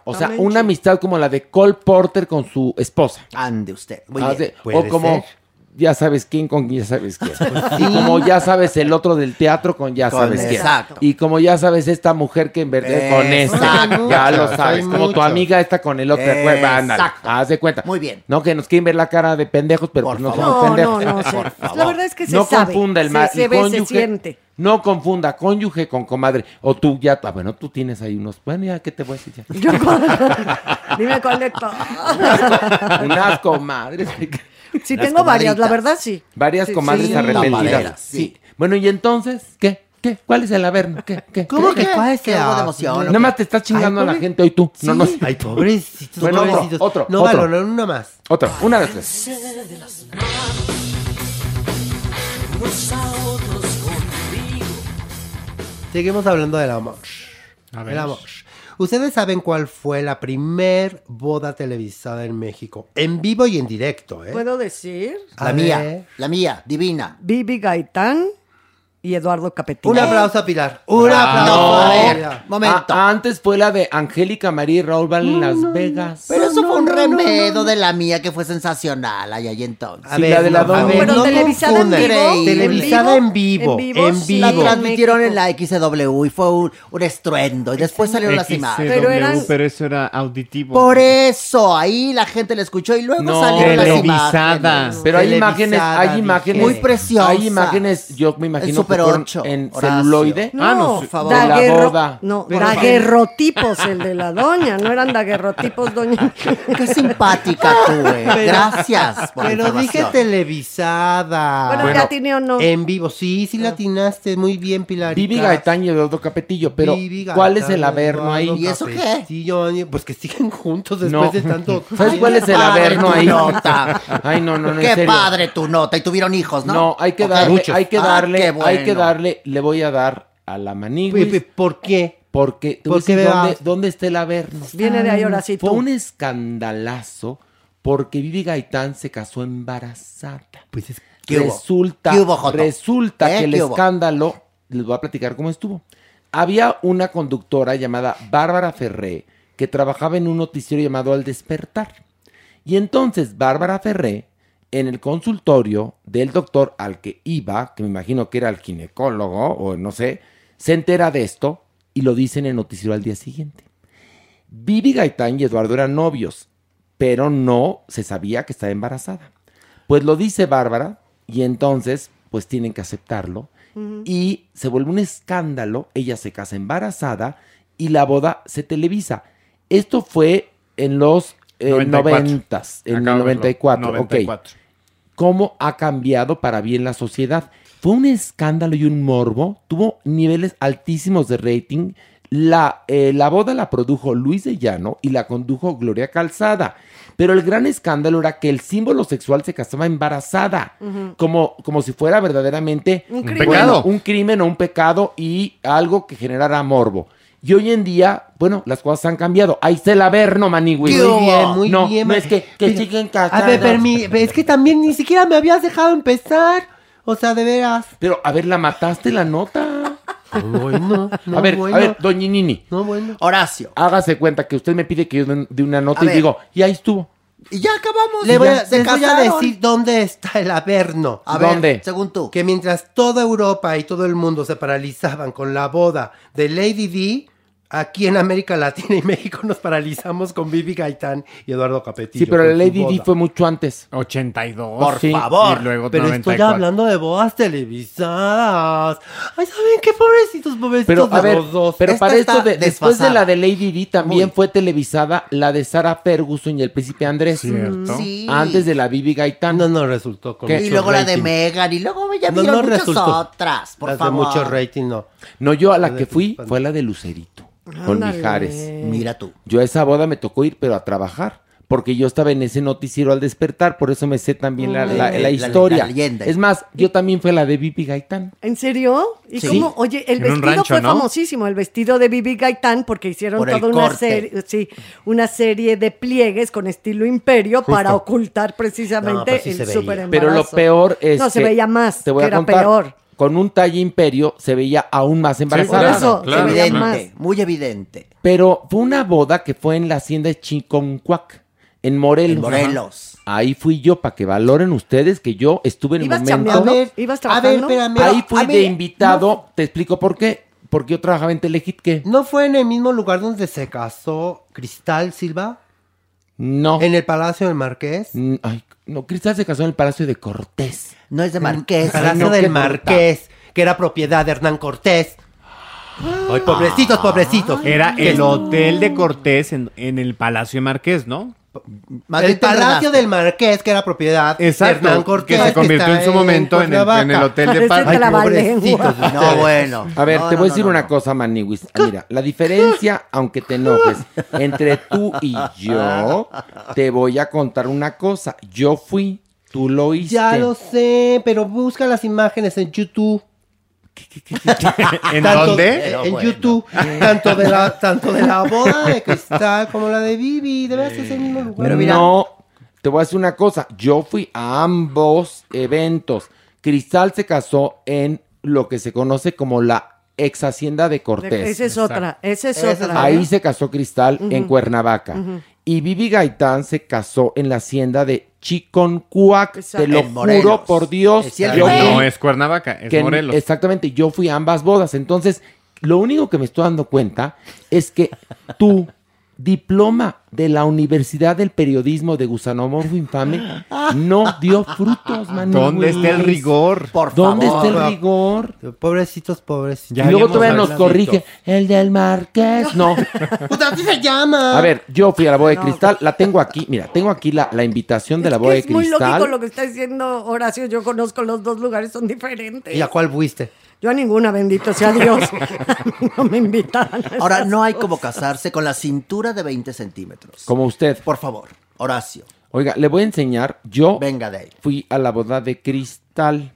O sea, una amistad como la de Cole Porter con su esposa. Ande usted. Muy Haz bien. de- Puede o como ser. Ya sabes quién con ya sabes quién. *laughs* Y como ya sabes el otro del teatro con ya Con- sabes quién. exacto. Y como ya sabes esta mujer que en verdad con esta, Exacto. ya lo sabes. Como tu amiga esta con el otro. ándale, Exacto. haz de cuenta. Muy bien. No que nos quieren ver la cara de pendejos, pero Por pues no favor. somos No, no, pendejos. no. se- *laughs* Por favor. La verdad es que se no sabe. confunda el mal. se ve, se siente. No confunda cónyuge con comadre. O tú ya, ah, bueno, tú tienes ahí unos. Bueno, ya, ¿qué te voy a decir? Ya? Yo con- *laughs* Dime todas. Unas comadres. *laughs* Sí, Las tengo varias, la verdad sí. Varias Sí, comadres sí. arrepentidas. Sí. sí. Bueno, y entonces, ¿qué? ¿Qué? ¿Cuál es el averno? ¿Qué? ¿Qué? ¿Cómo ¿Qué? que cuál es ¿Qué la- hubo de emoción? Nada más te estás chingando Ay, a la gente hoy tú. No, no. Ay, pobrecitos, Bueno, otro, pobrecitos. otro, No, otro. Valo, no, una más. Otra, una de tres. Seguimos hablando del amor. A ver. El amor. ¿Ustedes saben cuál fue la primer boda televisada en México? En vivo y en directo, ¿eh? ¿Puedo decir? La A mía, ver. la mía, divina. Vivi Gaitán y Eduardo Capetillo. Un aplauso a Pilar. Un aplauso No, a ver, Pilar. momento. A- antes fue la de Angélica María y Raúl van en Las Vegas. Pero eso fue un remedo de la mía que fue sensacional allá y entonces. A ver, no, a ver, Pero no televisada en confundan. vivo, Televisada en vivo, en vivo, en sí. vivo. La transmitieron en la XW y fue un, un estruendo. Y después salieron las imágenes. XCW, Pero pero, eran- eso era auditivo. Por eso, ahí la gente la escuchó y luego No, salieron las televisada. imágenes. Pero hay Televisada, imágenes, hay dije. imágenes. Muy preciosas. Hay imágenes, yo me imagino 8, en Horacio. celuloide. No, Ah, no, por favor. De la boda. No, daguerrotipos el de la doña, no eran daguerrotipos, doña. *laughs* Qué simpática tú, eh. Gracias por la Pero dije televisada. Bueno, Bueno, ya tiene o no. En vivo, sí, sí la atinaste muy bien, Pilar. Vivi Gaitán y Eduardo Capetillo, pero ¿cuál es el averno ahí? ¿Y eso qué? Capetillo, Pues que siguen juntos después No. de tanto. *laughs* ¿Sabes cuál es el averno ahí? nota. *laughs* Ay, no, no, no, en Qué serio. padre tu nota. Y tuvieron hijos, ¿no? No, hay que Ok. darle, Muchos. hay que Ah, darle, qué hay que darle, le voy a dar a la Maniguis. ¿Por qué? Porque te voy a ¿Por qué decir me dónde, dónde está el averno. Viene de ahí ahora sí Fue un escandalazo porque Vivi Gaitán se casó embarazada. Pues es. Resulta, ¿Qué hubo, Joto? resulta ¿Eh? que el ¿Qué hubo? escándalo, les voy a platicar cómo estuvo. Había una conductora llamada Bárbara Ferré que trabajaba en un noticiero llamado Al Despertar. Y entonces Bárbara Ferré, en el consultorio del doctor al que iba, que me imagino que era el ginecólogo o no sé, se entera de esto y lo dice en el noticiero al día siguiente. Vivi Gaitán y Eduardo eran novios, pero no se sabía que estaba embarazada. Pues lo dice Bárbara y entonces pues tienen que aceptarlo y se vuelve un escándalo, ella se casa embarazada y la boda se televisa. Esto fue en los eh, 94. noventas, en el Acabamos 94, lo- 94. ok. ¿Cómo ha cambiado para bien la sociedad? Fue un escándalo y un morbo, tuvo niveles altísimos de rating. La, eh, la boda la produjo Luis de Llano y la condujo Gloria Calzada. Pero el gran escándalo era que el símbolo sexual se casaba embarazada, como, como si fuera verdaderamente Un crimen. bueno, un crimen o un pecado y algo que generara morbo. Y hoy en día, bueno, las cosas han cambiado. Ahí está el averno, manigüey. Muy bien, muy no, bien. No es que, que Pero- siguen A casadas. ver, permi- es que también ni siquiera me habías dejado empezar. O sea, de veras. Pero, a ver, la mataste la nota. Bueno, no, a ver, bueno. a ver, doña Nini. No, bueno. Horacio. Hágase cuenta que usted me pide que yo de- de una nota A y ver. digo, y ahí estuvo. Y ya acabamos. Le voy a, se les voy a decir dónde está el averno. A ver, ¿Dónde? según tú. Que mientras toda Europa y todo el mundo se paralizaban con la boda de Lady D, aquí en América Latina y México nos paralizamos con Vivi Gaitán y Eduardo Capetillo. Sí, pero la Lady D fue mucho antes. 82. Por Sí. favor. Y luego Pero 94. estoy hablando de bodas televisadas. Ay, ¿saben qué? Pobrecitos, pobrecitos Pero, de a ver, los dos. pero Esta para esto, de- después de la de Lady D, también Muy. fue televisada la de Sarah Ferguson y el príncipe Andrés. Cierto. Sí. Antes de la Vivi Gaitán. No, no resultó con Y luego la de. Megan. Y luego ya No, vieron no muchas resultó. otras. Por Las favor. de mucho rating, no. No, yo a la La que fui fue la de Lucerito, con Ándale. Mijares. Mira tú. Yo a esa boda me tocó ir, pero a trabajar. Porque yo estaba en ese noticiero al despertar, por eso me sé también la, la- la La- historia. la leyenda. Es más, yo también fue la de Vivi Gaitán. ¿En serio? ¿Y Sí. cómo? Oye, el En un vestido rancho, fue ¿no? famosísimo, el vestido de Bibi Gaitán, porque hicieron Por el toda una corte. serie, sí, una serie de pliegues con estilo imperio para ocultar precisamente No, pues sí el veía. super Pero lo peor es No, se que- veía más, Te voy que a era contar. peor. Con un talle imperio se veía aún más embarazada. Claro, Evidente. Muy evidente. Pero fue una boda que fue en la hacienda de Chiconcuac, en Morelos. En Morelos. Ahí fui yo para que valoren ustedes que yo estuve en el ¿Ibas momento. A ver, ¿Ibas a ver, espérame. Ahí fui A de ver, invitado. Te explico por qué. Porque yo trabajaba en Telehit que ¿No fue en el mismo lugar donde se casó Cristal Silva? No. ¿En el Palacio del Marqués? Mm, Ay, no, Cristal se casó en el Palacio de Cortés. No es de Marqués. El Palacio no, del qué Marqués, que era propiedad de Hernán Cortés. Ay, pobrecitos, pobrecitos. Era el hotel de Cortés en, en el Palacio Marqués, ¿no? Más el Palacio del Marqués, que era propiedad de Exacto. Hernán Cortés. que se convirtió en su momento en el, Cuernavaca. en el hotel de Palacio. No, bueno. A ver, No, te no, voy a no, decir no, una cosa, Maniwis. Mira, la diferencia, aunque te enojes, entre tú y yo, *laughs* te voy a contar una cosa. Yo fui, tú lo oíste. Ya lo sé, pero busca las imágenes en YouTube. *laughs* ¿En Tanto- dónde? En YouTube. *laughs* Tanto de, la, tanto de la boda de cristal como la de Vivi. Debe ser el mismo lugar. no, te voy a decir una cosa. Yo fui a ambos eventos. Cristal se casó en lo que se conoce como la ex hacienda de Cortés. Esa es otra, esa es otra. Ahí se casó Cristal en. Cuernavaca. Y Vivi Gaitán se casó en la hacienda de Chiconcuac. Te lo En Morelos. juro por Dios. Es cierto. yo No es Cuernavaca, es que- Morelos. Exactamente, yo fui a ambas bodas. Entonces, lo único que me estoy dando cuenta es que tu diploma de la Universidad del Periodismo de Gusanomorfo Infame no dio frutos, man. ¿Dónde está el rigor? Por ¿Dónde favor. está el rigor? Pobrecitos, pobrecitos. y luego todavía nos corrige. El del Marqués. No. *laughs* Pues así se llama. A ver, yo fui a la boda de No. cristal, la tengo aquí, mira, tengo aquí la, la invitación de la boda de Es muy lógico cristal. lo que está diciendo Horacio. Yo conozco los dos lugares, son diferentes. ¿Y a cuál fuiste? Yo a ninguna, bendito sea Dios. *laughs* A mí no me invitaron. a Ahora, no hay como casarse con la cintura de 20 centímetros. Como usted. Por favor, Horacio. Oiga, le voy a enseñar, yo Venga de ahí. fui a la boda de Cristal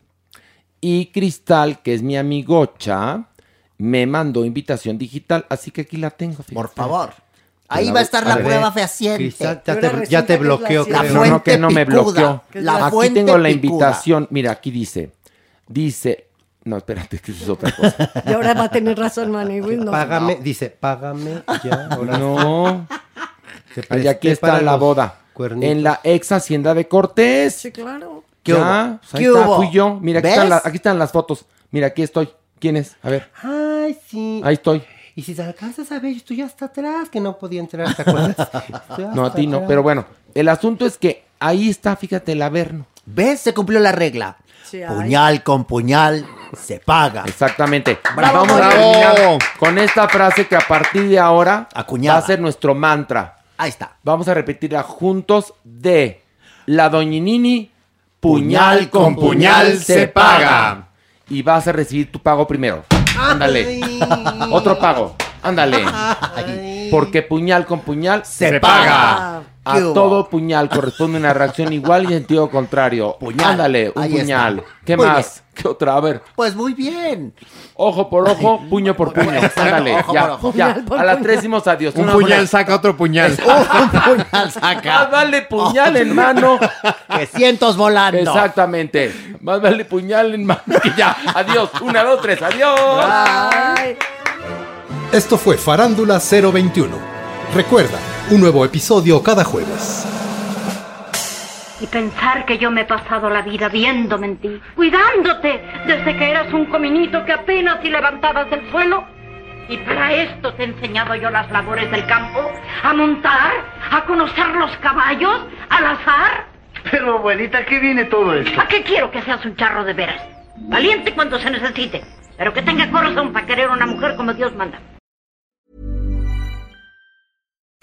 y Cristal, que es mi amigocha, me mandó invitación digital, así que aquí la tengo. Por favor. Ahí va a estar a la ver. prueba fehaciente. Cristal, ya te- ya te bloqueó, La creo. No, no, que no me picuda. bloqueó. La Aquí fuente tengo la picuda. invitación. Mira, aquí dice. Dice. No, espérate, que eso es otra cosa. *laughs* Y ahora va a tener razón, Manny. No. Págame, dice, págame ya. ahora. No. Ay, aquí está la boda. cuernitos. En la ex hacienda de Cortés. Sí, claro. ¿Qué Ya, hubo? pues ahí ¿Qué está, hubo? fui yo. Mira, aquí están, la- aquí están las fotos. Mira, aquí estoy. ¿Quién es? A ver, Ay, sí. ahí estoy. Y si te alcanzas a ver, estoy hasta atrás, que no podía entrar, ¿te acuerdas? *laughs* No, a ti no. atrás. Pero bueno, el asunto es que ahí está, fíjate, el averno. ¿Ves? Se cumplió la regla. Sí, ay. Puñal con puñal se paga. Exactamente. Bravo, Vamos a terminar con esta frase que a partir de ahora Acuñada. va a ser nuestro mantra. Ahí está. Vamos a repetirla juntos de la doñinini, puñal con puñal se paga. Y vas a recibir tu pago primero. Ándale. Otro pago. Ándale. Porque puñal con puñal Se paga. A todo puñal corresponde una reacción igual y sentido contrario. *laughs* Puñal. Ándale, un Ahí puñal. está. ¿Qué Muy más? ¿Qué otra? A ver. Pues muy bien. Ojo por ojo, puño por puño. Ándale, Ojo ya, por ojo. ya. Puñal por A la puñal. tres decimos adiós. Un Una puñal saca otro puñal. *laughs* Un puñal saca. vale puñal en mano. *laughs* Que cientos volando. Exactamente. Más vale puñal en mano que ya. Adiós. Una, dos, tres. Adiós. Esto fue Farándula 021. Recuerda, un nuevo episodio cada jueves. Y pensar que yo me he pasado la vida viéndome en ti, cuidándote desde que eras un cominito que apenas si levantabas del suelo. Y para esto te he enseñado yo las labores del campo, a montar, a conocer los caballos, al azar. Pero, abuelita, ¿qué viene todo esto? ¿A qué quiero que seas un charro de veras? Valiente cuando se necesite, pero que tenga corazón para querer una mujer como Dios manda.